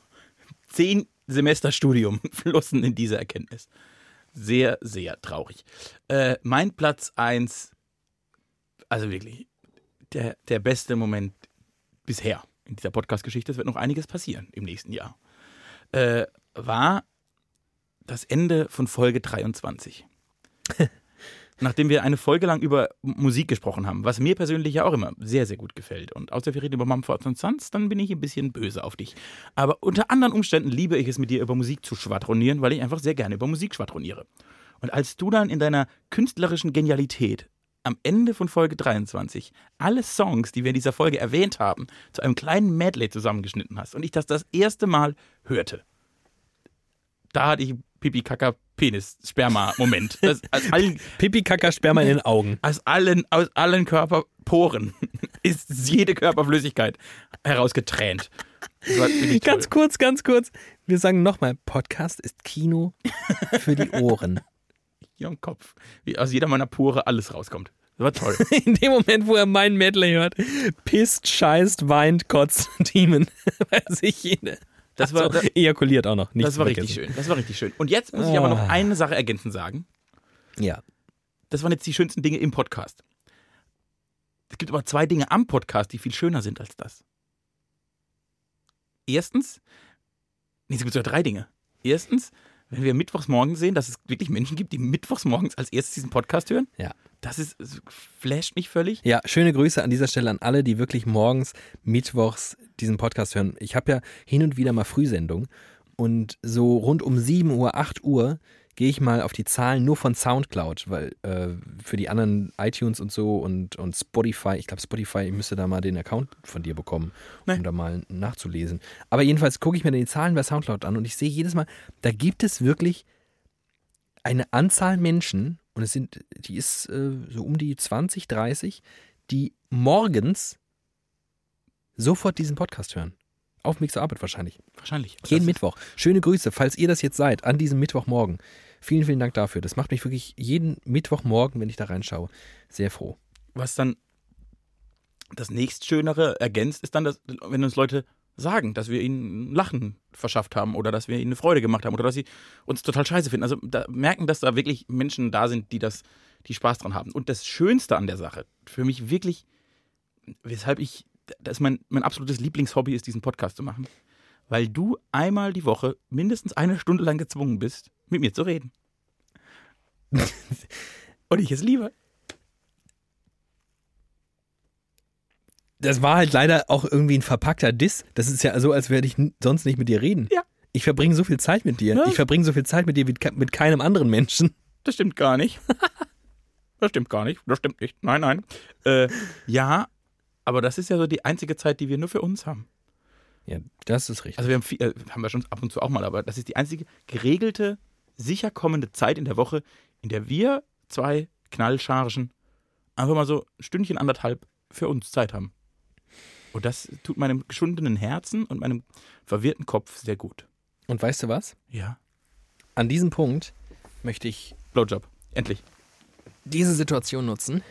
Zehn Semester Studium flossen in diese Erkenntnis. Sehr, sehr traurig. Äh, mein Platz 1, also wirklich, der, der beste Moment bisher in dieser Podcast-Geschichte, es wird noch einiges passieren im nächsten Jahr, äh, war das Ende von Folge 23. nachdem wir eine Folge lang über Musik gesprochen haben, was mir persönlich ja auch immer sehr, sehr gut gefällt. Und außer wir reden über Mumford Sons, dann bin ich ein bisschen böse auf dich. Aber unter anderen Umständen liebe ich es, mit dir über Musik zu schwadronieren, weil ich einfach sehr gerne über Musik schwadroniere. Und als du dann in deiner künstlerischen Genialität am Ende von Folge 23 alle Songs, die wir in dieser Folge erwähnt haben, zu einem kleinen Medley zusammengeschnitten hast und ich das das erste Mal hörte, da hatte ich Pipi Kaka Penis Sperma Moment. Das, Pipi Kaka Sperma in den Augen. Aus allen aus allen Körperporen ist jede Körperflüssigkeit herausgetränt. Ganz kurz, ganz kurz. Wir sagen nochmal, Podcast ist Kino für die Ohren. Hier im Kopf. Wie aus jeder meiner Pore alles rauskommt. Das war toll. In dem Moment, wo er meinen Medley hört, pisst, scheißt, weint, kotzt, Demon. Weiß ich jene. Das war so, ejakuliert auch noch. das war richtig schön. Das war richtig schön. Und jetzt muss ich aber noch ah. eine Sache ergänzend sagen. Ja. Das waren jetzt die schönsten Dinge im Podcast. Es gibt aber zwei Dinge am Podcast, die viel schöner sind als das. Erstens, nee, es gibt sogar drei Dinge. Erstens, wenn wir mittwochs morgens sehen, dass es wirklich Menschen gibt, die mittwochs morgens als erstes diesen Podcast hören. Ja. Das ist, das flasht mich völlig. Ja, schöne Grüße an dieser Stelle an alle, die wirklich morgens, mittwochs diesen Podcast hören. Ich habe ja hin und wieder mal Frühsendung und so rund um 7 Uhr, 8 Uhr gehe ich mal auf die Zahlen nur von Soundcloud, weil äh, für die anderen iTunes und so und, und Spotify, ich glaube Spotify, ich müsste da mal den Account von dir bekommen, um nee. da mal nachzulesen. Aber jedenfalls gucke ich mir die Zahlen bei Soundcloud an und ich sehe jedes Mal, da gibt es wirklich eine Anzahl Menschen, und es sind, die ist äh, so um die 20, 30, die morgens sofort diesen Podcast hören. Auf Mix zur Arbeit wahrscheinlich. Wahrscheinlich. Jeden Mittwoch. Schöne Grüße, falls ihr das jetzt seid, an diesem Mittwochmorgen. Vielen, vielen Dank dafür. Das macht mich wirklich jeden Mittwochmorgen, wenn ich da reinschaue, sehr froh. Was dann das nächstschönere ergänzt, ist dann, dass, wenn uns Leute sagen, dass wir ihnen Lachen verschafft haben oder dass wir ihnen eine Freude gemacht haben oder dass sie uns total scheiße finden. Also da merken, dass da wirklich Menschen da sind, die das, die Spaß dran haben. Und das Schönste an der Sache, für mich wirklich, weshalb ich, das mein, mein absolutes Lieblingshobby ist, diesen Podcast zu machen, weil du einmal die Woche mindestens eine Stunde lang gezwungen bist, mit mir zu reden. Und ich es liebe. Das war halt leider auch irgendwie ein verpackter Diss. Das ist ja so, als würde ich sonst nicht mit dir reden. Ja. Ich verbringe so viel Zeit mit dir. Ja. Ich verbringe so viel Zeit mit dir wie mit keinem anderen Menschen. Das stimmt gar nicht. Das stimmt gar nicht. Das stimmt nicht. Nein, nein. Äh, ja, aber das ist ja so die einzige Zeit, die wir nur für uns haben. Ja, das ist richtig. Also wir haben, viel, äh, haben wir schon ab und zu auch mal, aber das ist die einzige geregelte, sicher kommende Zeit in der Woche, in der wir zwei Knallchargen einfach mal so ein Stündchen, anderthalb für uns Zeit haben. Und das tut meinem geschundenen Herzen und meinem verwirrten Kopf sehr gut. Und weißt du was? Ja. An diesem Punkt möchte ich Blowjob. Endlich. diese Situation nutzen.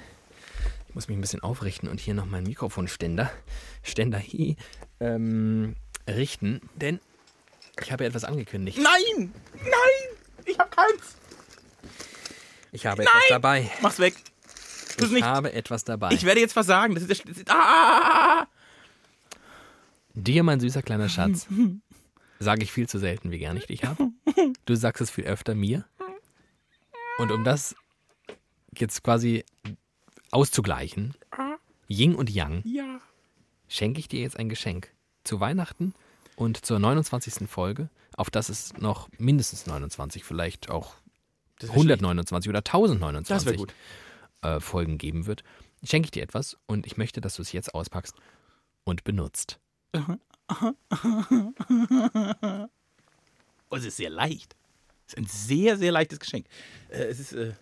Ich muss mich ein bisschen aufrichten und hier noch meinen Mikrofonständer, Ständer hi, ähm, richten, denn ich habe ja etwas angekündigt. Nein! Nein! Ich hab keins! Ich habe etwas dabei. Mach's weg. Tu's Ich nicht. habe etwas dabei. Ich werde jetzt versagen. Das ist, der- das ist ah! Dir, mein süßer kleiner Schatz, sage ich viel zu selten, wie gern ich dich habe. Du sagst es viel öfter mir. Und um das jetzt quasi auszugleichen, Yin und Yang, Ja. schenke ich dir jetzt ein Geschenk. Zu Weihnachten und zur 29. Folge, auf das es noch mindestens 29, vielleicht auch Das wär 129 oder schlecht. Das wäre 1029 gut. äh, Folgen geben wird, schenke ich dir etwas und ich möchte, dass du es jetzt auspackst und benutzt. Oh, es ist sehr leicht. Es ist ein sehr, sehr leichtes Geschenk. Äh, es ist, äh,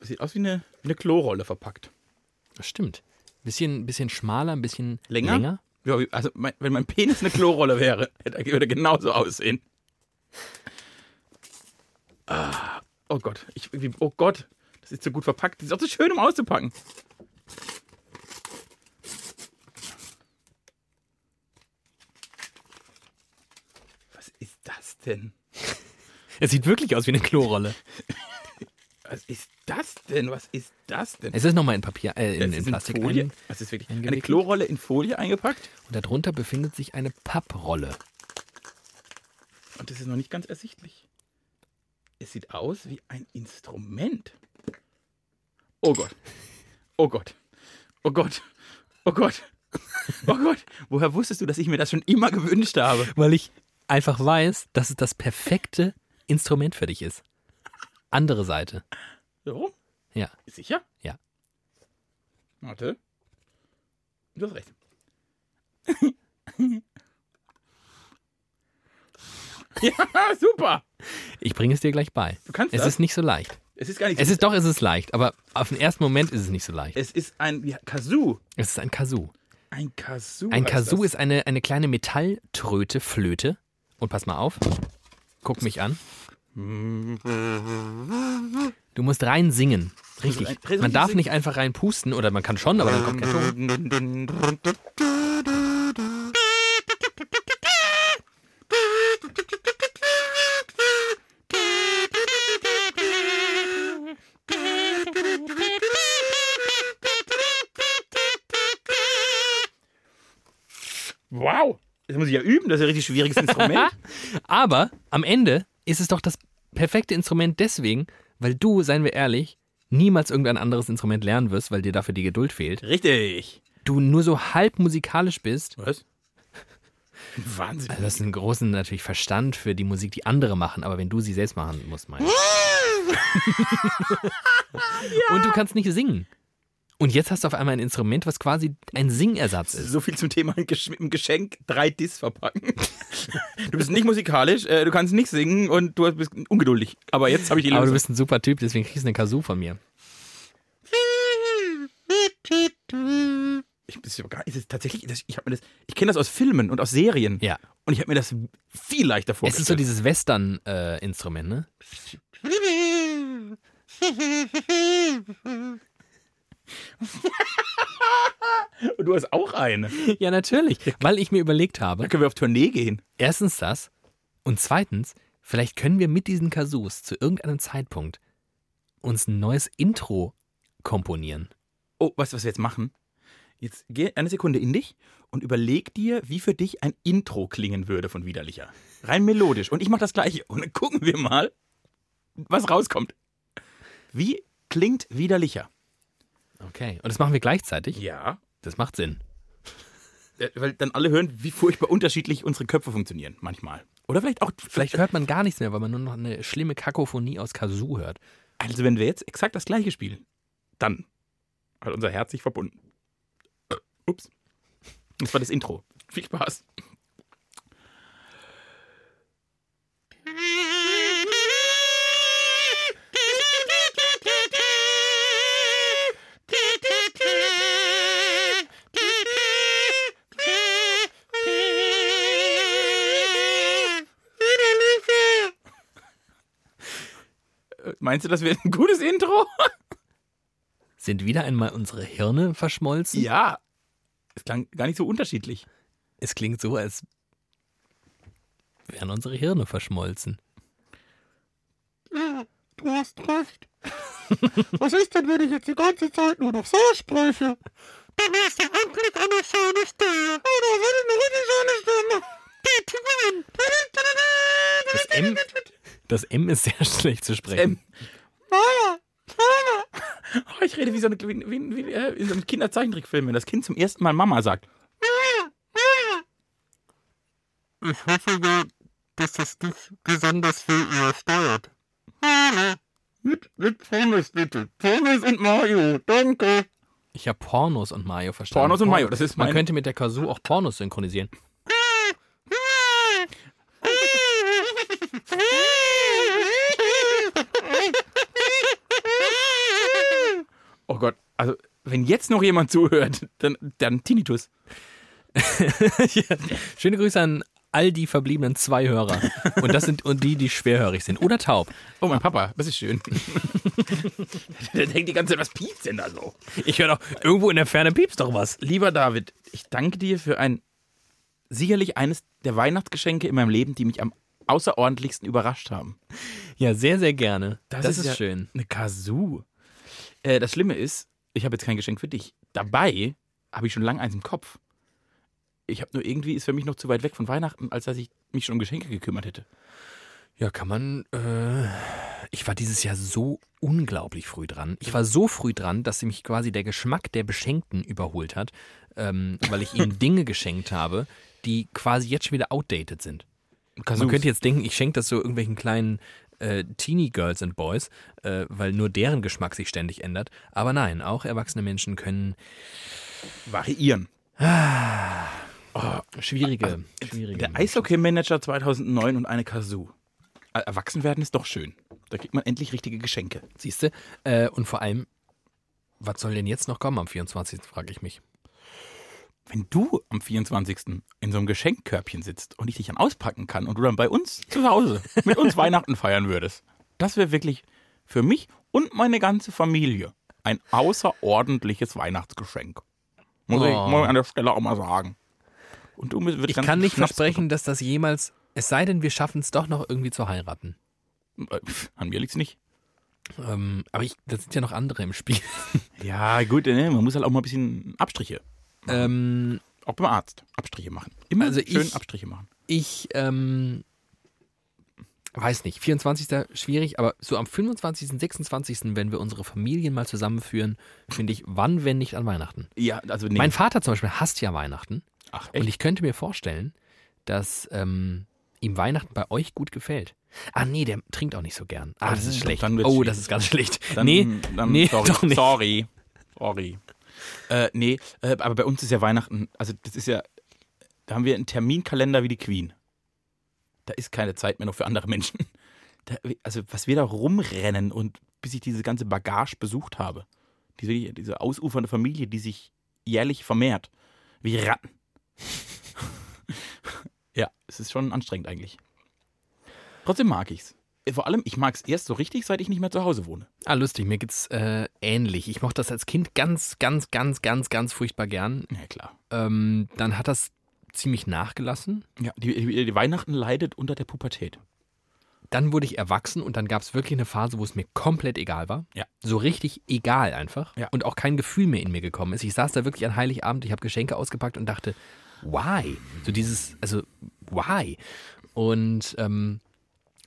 sieht aus wie eine, wie eine Klorolle verpackt. Das stimmt. Bisschen, bisschen schmaler, ein bisschen Länger? länger. Ja, also mein, wenn mein Penis eine Klorolle wäre, hätte- würde er genauso aussehen. Ah, oh Gott, ich, oh Gott, das ist so gut verpackt. Das ist auch so schön, um auszupacken. Was ist das denn? Es sieht wirklich aus wie eine Klorolle. Was ist das denn? Was ist das denn? Es ist nochmal in Papier, äh, in, in Plastik Folie. ein, Was ist wirklich? Eine. Klorolle in Folie eingepackt. und darunter befindet sich eine Papprolle. Und das ist noch nicht ganz ersichtlich. Es sieht aus wie ein Instrument. Oh Gott. Oh Gott. Oh Gott. Oh Gott. Oh Gott. Woher wusstest du, dass ich mir das schon immer gewünscht habe? Weil ich einfach weiß, dass es das perfekte Instrument für dich ist. Andere Seite. So? Ja. Sicher? Ja. Warte. Du hast recht. ja, super. Ich bringe es dir gleich bei. Du kannst Es das. ist nicht so leicht. es ist gar nicht Es ist doch, es ist leicht, aber auf den ersten Moment ist es nicht so leicht. Es ist ein ja, Kazoo. Es ist ein Kazoo. Ein Kazoo. Ein Kazoo ist eine, eine kleine Metalltröte, Flöte. Und pass mal auf. Guck mich an. Du musst rein singen. Richtig. Man darf nicht einfach rein pusten oder man kann schon, aber dann kommt kein Ton. Wow. Das muss ich ja üben, das ist ja ein richtig schwieriges Instrument. Aber am Ende ist es doch das perfekte Instrument deswegen, weil du, seien wir ehrlich, niemals irgendein anderes Instrument lernen wirst, weil dir dafür die Geduld fehlt. Richtig. Du nur so halb musikalisch bist. Was? Wahnsinn. Also das ist einen großen natürlich Verstand für die Musik, die andere machen, aber wenn du sie selbst machen musst, meine ich. Und du kannst nicht singen. Und jetzt hast du auf einmal ein Instrument, was quasi ein Singersatz ist. So viel zum Thema dem Geschenk drei Dis verpacken. Du bist nicht musikalisch, äh, du kannst nicht singen und du bist ungeduldig. Aber jetzt habe ich die Aber du Lösung. bist ein super Typ, deswegen kriegst du eine Kazoo von mir. Ich, ist es tatsächlich, das, ich, hab mir das, ich kenne das aus Filmen und aus Serien. Ja. Und ich habe mir das viel leichter Es ist so vorgestellt. dieses Western-Instrument, ne? und du hast auch eine. Ja, natürlich. Weil ich mir überlegt habe, Dann können wir auf Tournee gehen. erstens das und zweitens, vielleicht können wir mit diesen Kazoos zu irgendeinem Zeitpunkt uns ein neues Intro komponieren. Oh, weißt du, was wir jetzt machen? Jetzt geh eine Sekunde in dich und überleg dir, wie für dich ein Intro klingen würde von Widerlicher. Rein melodisch. Und ich mache das gleiche. Und dann gucken wir mal, was rauskommt. Wie klingt Widerlicher? Okay. Und das machen wir gleichzeitig? Ja. Das macht Sinn. Äh, Weil dann alle hören, wie furchtbar unterschiedlich unsere Köpfe funktionieren, manchmal. Oder vielleicht auch, Vielleicht hört man gar nichts mehr, weil man nur noch eine schlimme Kakophonie aus Kazoo hört. Also, wenn wir jetzt exakt das gleiche spielen, dann hat unser Herz sich verbunden. Ups. Das war das Intro. Viel Spaß. Meinst du, das wäre ein gutes Intro? Sind wieder einmal unsere Hirne verschmolzen? Ja. Es klang gar nicht so unterschiedlich. Es klingt so, als wären unsere Hirne verschmolzen. Du hast recht. Was ist denn, wenn ich jetzt die ganze Zeit nur noch so spreche? Dann ist ja endlich eine schöne Stimme. Oh, da will ich eine richtig schöne Stimme. Das M, das M ist sehr schlecht zu sprechen. Mama, Mama. oh, ich rede wie so, eine, wie, wie, wie, äh, wie so ein Kinderzeichentrickfilm, wenn das Kind zum ersten Mal Mama sagt. Ich hoffe ja, dass das dich besonders viel übersteuert. Mit, mit Pommes bitte. Pommes und Mayo. Danke. Ich habe Pornos und Mayo verstanden. Pornos und Mayo, das ist Man mein- könnte mit der Kazoo auch Pornos synchronisieren. Also wenn jetzt noch jemand zuhört, dann, dann Tinnitus. ja. Schöne Grüße an all die verbliebenen zwei Hörer. Und das sind und die, die schwerhörig sind. Oder taub. Oh, mein Papa, das ist schön. Der denkt die ganze Zeit, was piepst denn da so? Ich höre doch, irgendwo in der Ferne piepst doch was. Lieber David, ich danke dir für ein sicherlich eines der Weihnachtsgeschenke in meinem Leben, die mich am außerordentlichsten überrascht haben. Ja, sehr, sehr gerne. Das, ist, ja schön. Eine Kazoo. Äh, das Schlimme ist, ich habe jetzt kein Geschenk für dich. Dabei habe ich schon lange eins im Kopf. Ich habe nur irgendwie, ist für mich noch zu weit weg von Weihnachten, als dass ich mich schon um Geschenke gekümmert hätte. Ja, kann man. Äh, ich war dieses Jahr so unglaublich früh dran. Ich war so früh dran, dass mich quasi der Geschmack der Beschenkten überholt hat, ähm, weil ich ihnen Dinge geschenkt habe, die quasi jetzt schon wieder outdated sind. Kazoos. Man könnte jetzt denken, ich schenke das so irgendwelchen kleinen äh, Teenie Girls and Boys, äh, weil nur deren Geschmack sich ständig ändert. Aber nein, auch erwachsene Menschen können variieren. schwierige, schwierige. Der Eishockey-Manager 2009 und eine Kazoo. Äh, Erwachsen werden ist doch schön. Da kriegt man endlich richtige Geschenke. Siehst du? Äh, und vor allem, was soll denn jetzt noch kommen am 24. frage ich mich. Wenn du am 24. in so einem Geschenkkörbchen sitzt und ich dich dann auspacken kann und du dann bei uns zu Hause mit uns Weihnachten feiern würdest, das wäre wirklich für mich und meine ganze Familie ein außerordentliches Weihnachtsgeschenk. Muss ich Oh. mal an der Stelle auch mal sagen. Und du Ich kann nicht Schnaps versprechen, dass das jemals, es sei denn, wir schaffen es doch noch irgendwie zu heiraten. Äh, An mir liegt's nicht. Ähm, aber ich, da sind ja noch andere im Spiel. Ja, gut, ne, man muss halt auch mal ein bisschen Abstriche. Ähm, Auch beim Arzt. Abstriche machen. Immer Also schön ich- Abstriche machen. ich ähm, weiß nicht, 24. schwierig, aber so am 25., 26., wenn wir unsere Familien mal zusammenführen, finde ich, wann, wenn nicht an Weihnachten. Ja, also nee. Mein Vater zum Beispiel hasst ja Weihnachten. Ach, Und ich könnte mir vorstellen, dass ähm, ihm Weihnachten bei euch gut gefällt. Ah, nee, der trinkt auch nicht so gern. Ah, das ist schlecht. Oh, das ist ganz schlecht. Dann, nee, dann, nee, sorry, doch nicht. sorry. Sorry. Äh, nee, äh, aber bei uns ist ja Weihnachten, also das ist ja, da haben wir einen Terminkalender wie die Queen. Da ist keine Zeit mehr noch für andere Menschen. Da, also was wir da rumrennen und bis ich diese ganze Bagage besucht habe, diese, diese ausufernde Familie, die sich jährlich vermehrt, wie Ratten. ja, es ist schon anstrengend eigentlich. Trotzdem mag ich's. Vor allem, ich mag's erst so richtig, seit ich nicht mehr zu Hause wohne. Ah, lustig, mir geht's äh, ähnlich. Ich mochte das als Kind ganz, ganz, ganz, ganz, ganz furchtbar gern. Ja, klar. Ähm, dann hat das ziemlich nachgelassen. Ja, die, die, die Weihnachten leidet unter der Pubertät. Dann wurde ich erwachsen und dann gab es wirklich eine Phase, wo es mir komplett egal war. Ja. So richtig egal einfach. Ja. Und auch kein Gefühl mehr in mir gekommen ist. Ich saß da wirklich an Heiligabend, ich habe Geschenke ausgepackt und dachte, why? So dieses, also, why? Und ähm,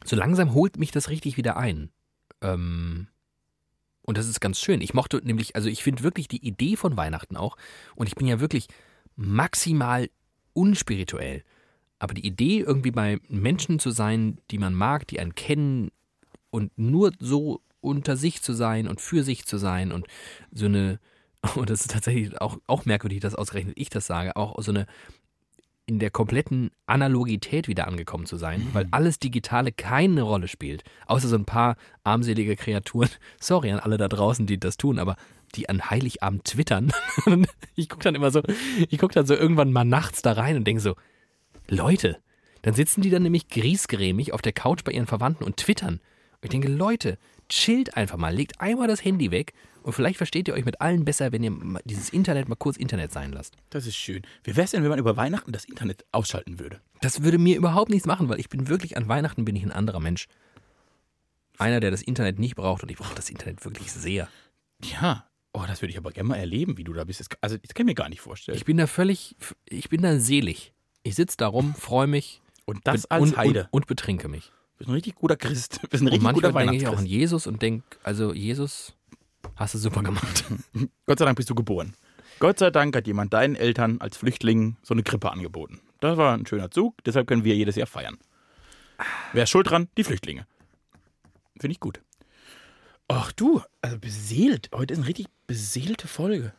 so langsam holt mich das richtig wieder ein. Ähm, und das ist ganz schön. Ich mochte nämlich, also ich finde wirklich die Idee von Weihnachten auch, und ich bin ja wirklich maximal unspirituell. Aber die Idee, irgendwie bei Menschen zu sein, die man mag, die einen kennen und nur so unter sich zu sein und für sich zu sein und so eine, und das ist tatsächlich auch, auch merkwürdig, dass ausgerechnet ich das sage, auch so eine in der kompletten Analogität wieder angekommen zu sein, weil alles Digitale keine Rolle spielt, außer so ein paar armselige Kreaturen. Sorry an alle da draußen, die das tun, aber die an Heiligabend twittern. ich gucke dann immer so, ich gucke dann so irgendwann mal nachts da rein und denke so, Leute, dann sitzen die dann nämlich griesgrämig auf der Couch bei ihren Verwandten und twittern. Und ich denke, Leute, chillt einfach mal, legt einmal das Handy weg und vielleicht versteht ihr euch mit allen besser, wenn ihr dieses Internet mal kurz Internet sein lasst. Das ist schön. Wie wäre es denn, wenn man über Weihnachten das Internet ausschalten würde? Das würde mir überhaupt nichts machen, weil ich bin wirklich an Weihnachten bin ich ein anderer Mensch. Einer, der das Internet nicht braucht und ich brauche das Internet wirklich sehr. Ja. Oh, das würde ich aber gerne mal erleben, wie du da bist. Das, also, das kann ich mir gar nicht vorstellen. Ich bin da völlig, ich bin da selig. Ich sitze da rum, freue mich und das als und, Heide. und, und betrinke mich. Du bist ein richtig guter Christ. Du bist ein Und richtig guter manchmal denke ich auch an. Jesus und denke, also Jesus, hast du super gemacht. Gott sei Dank bist du geboren. Gott sei Dank hat jemand deinen Eltern als Flüchtling so eine Krippe angeboten. Das war ein schöner Zug, deshalb können wir jedes Jahr feiern. Wer ist schuld dran? Die Flüchtlinge. Finde ich gut. Ach du, also beseelt. Heute ist eine richtig beseelte Folge.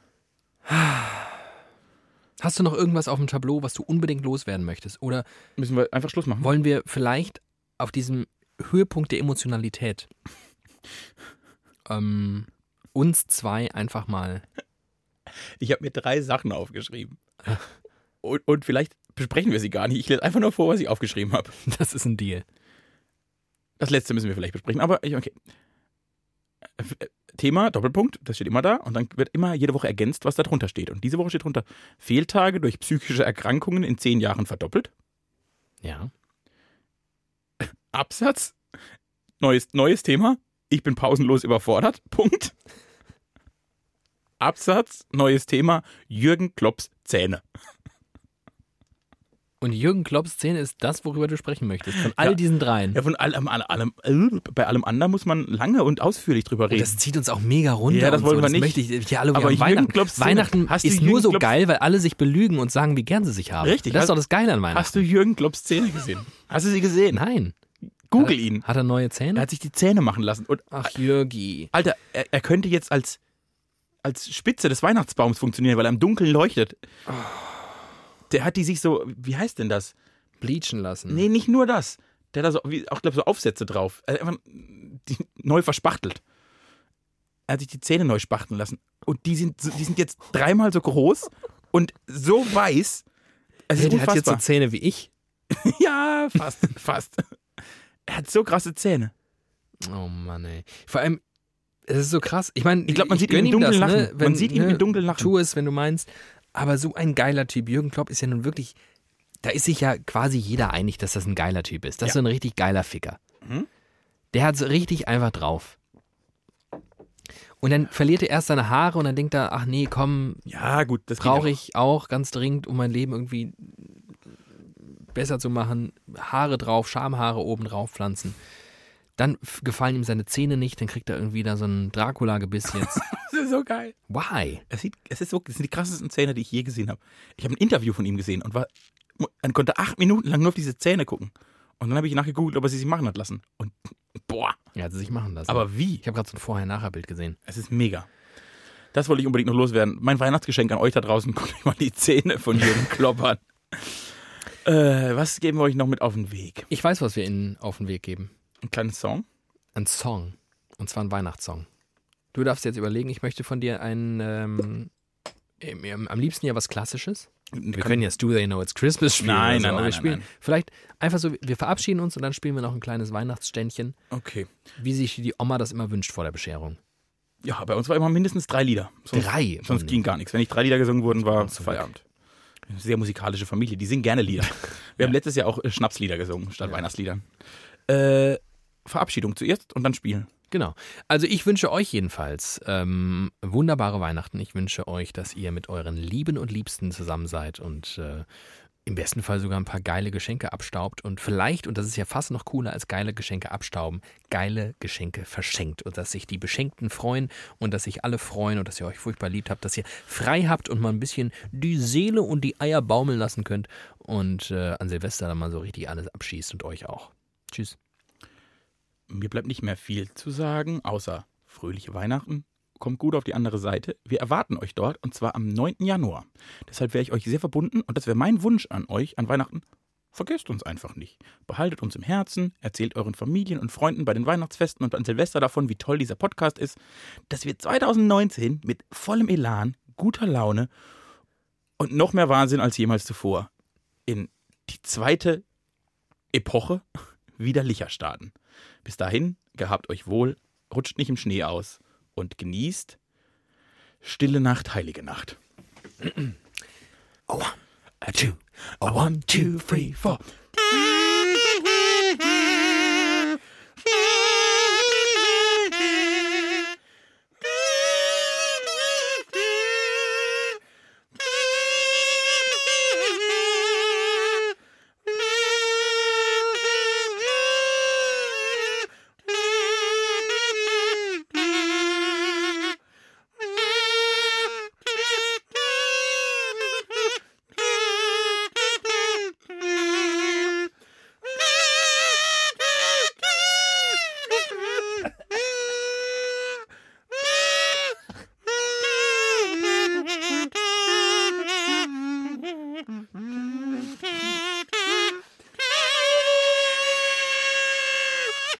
Hast du noch irgendwas auf dem Tableau, was du unbedingt loswerden möchtest? Oder Müssen wir einfach Schluss machen? wollen wir vielleicht auf diesem Höhepunkt der Emotionalität ähm, uns zwei einfach mal. Ich habe mir drei Sachen aufgeschrieben. Und, und vielleicht besprechen wir sie gar nicht. Ich lese einfach nur vor, was ich aufgeschrieben habe. Das ist ein Deal. Das letzte müssen wir vielleicht besprechen, aber okay. Thema, Doppelpunkt, das steht immer da und dann wird immer jede Woche ergänzt, was da drunter steht. Und diese Woche steht drunter, Fehltage durch psychische Erkrankungen in zehn Jahren verdoppelt. Ja. Absatz, neues, neues Thema, ich bin pausenlos überfordert, Punkt. Absatz, neues Thema, Jürgen Klopps Zähne. Und Jürgen Klopps Szene ist das, worüber du sprechen möchtest. Von all Ja. diesen dreien. Ja, von allem, allem, allem, bei allem anderen muss man lange und ausführlich drüber Und reden. das zieht uns auch mega runter. Ja, das und wollen so. wir das nicht. Ich, ja, hallo, Aber Jürgen Weihnachten. Klopps Szene. Weihnachten Hast ist nur so Klopps- geil, weil alle sich belügen und sagen, wie gern sie sich haben. Richtig. Das ist Hast- doch das Geile an Weihnachten. Hast du Jürgen Klopps Zähne gesehen? Hast du sie gesehen? Nein. Google ihn. Hat er neue Er Zähne? hat sich die Zähne machen lassen. Und Ach, Jürgi. Alter, er, er könnte jetzt als, als Spitze des Weihnachtsbaums funktionieren, weil er im Dunkeln leuchtet. Der hat die sich so, wie heißt denn das? Bleachen lassen. Nee, nicht nur das. Der hat da so, wie, auch glaube so Aufsätze drauf. Er hat einfach die neu verspachtelt. Er hat sich die Zähne neu spachteln lassen. Und die sind, die sind jetzt dreimal so groß und so weiß. Es Hey, der hat jetzt so unfassbar. Zähne wie ich. ja, fast, fast. Er hat so krasse Zähne. Oh Mann, ey. Vor allem, es ist so krass. Ich meine, Ich glaub, man sieht ihn im Dunkeln ne? lachen. Man sieht ihn im Dunkeln lachen. Tu es, wenn du meinst. Aber so ein geiler Typ. Jürgen Klopp ist ja nun wirklich, da ist sich ja quasi jeder einig, dass das ein geiler Typ ist. Das ist Ja. so ein richtig geiler Ficker. Mhm. Der hat es richtig einfach drauf. Und dann verliert er erst seine Haare und dann denkt er, ach nee, komm, Ja, gut, das brauche ich auch ganz dringend, um mein Leben irgendwie besser zu machen. Haare drauf, Schamhaare oben drauf pflanzen. Dann gefallen ihm seine Zähne nicht, dann kriegt er irgendwie da so einen Dracula-Gebiss jetzt. Das ist so geil. Why? Es, sieht, es ist so, das sind die krassesten Zähne, die ich je gesehen habe. Ich habe ein Interview von ihm gesehen und war, man konnte acht Minuten lang nur auf diese Zähne gucken. Und dann habe ich nachgegoogelt, ob er sie sich machen hat lassen. Und boah, Er hat sie sich machen lassen. aber wie? ich habe gerade so ein Vorher-Nachher-Bild gesehen. Es ist mega. Das wollte ich unbedingt noch loswerden. Mein Weihnachtsgeschenk an euch da draußen, guckt euch mal die Zähne von Jürgen Klopp an. Äh, was geben wir euch noch mit auf den Weg? Ich weiß, was wir Ihnen auf den Weg geben. Ein kleines Song? Ein Song. Und zwar ein Weihnachtssong. Du darfst jetzt überlegen, ich möchte von dir einen, ähm, im- im- am liebsten ja was Klassisches. Wir können jetzt Do They Know It's Christmas spielen. Nein, oder so, nein, nein, wir spielen nein. Vielleicht einfach so, wir verabschieden uns und dann spielen wir noch ein kleines Weihnachtsständchen, Okay. wie sich die Oma das immer wünscht vor der Bescherung. Ja, bei uns war immer mindestens drei Lieder. Sonst, Drei? Sonst Oh, ging gar nichts. Wenn nicht drei Lieder gesungen wurden, war zurück. Feierabend. Sehr musikalische Familie. Die singen gerne Lieder. Wir haben letztes Jahr auch äh, Schnapslieder gesungen statt Weihnachtsliedern. Äh, Verabschiedung zuerst und dann spielen. Genau. Also ich wünsche euch jedenfalls ähm, wunderbare Weihnachten. Ich wünsche euch, dass ihr mit euren Lieben und Liebsten zusammen seid und äh, im besten Fall sogar ein paar geile Geschenke abstaubt und vielleicht, und das ist ja fast noch cooler als geile Geschenke abstauben, geile Geschenke verschenkt und dass sich die Beschenkten freuen und dass sich alle freuen und dass ihr euch furchtbar liebt habt, dass ihr frei habt und mal ein bisschen die Seele und die Eier baumeln lassen könnt und äh, an Silvester dann mal so richtig alles abschießt und euch auch. Tschüss. Mir bleibt nicht mehr viel zu sagen, außer fröhliche Weihnachten. Kommt gut auf die andere Seite. Wir erwarten euch dort und zwar am 9. Januar. Deshalb wäre ich euch sehr verbunden und das wäre mein Wunsch an euch an Weihnachten. Vergesst uns einfach nicht. Behaltet uns im Herzen, erzählt euren Familien und Freunden bei den Weihnachtsfesten und an Silvester davon, wie toll dieser Podcast ist, dass wir 2019 mit vollem Elan, guter Laune und noch mehr Wahnsinn als jemals zuvor in die zweite Epoche widerlicher starten. Bis dahin, gehabt euch wohl, rutscht nicht im Schnee aus und genießt Stille Nacht, Heilige Nacht. A one, a two, a one, two, three, four.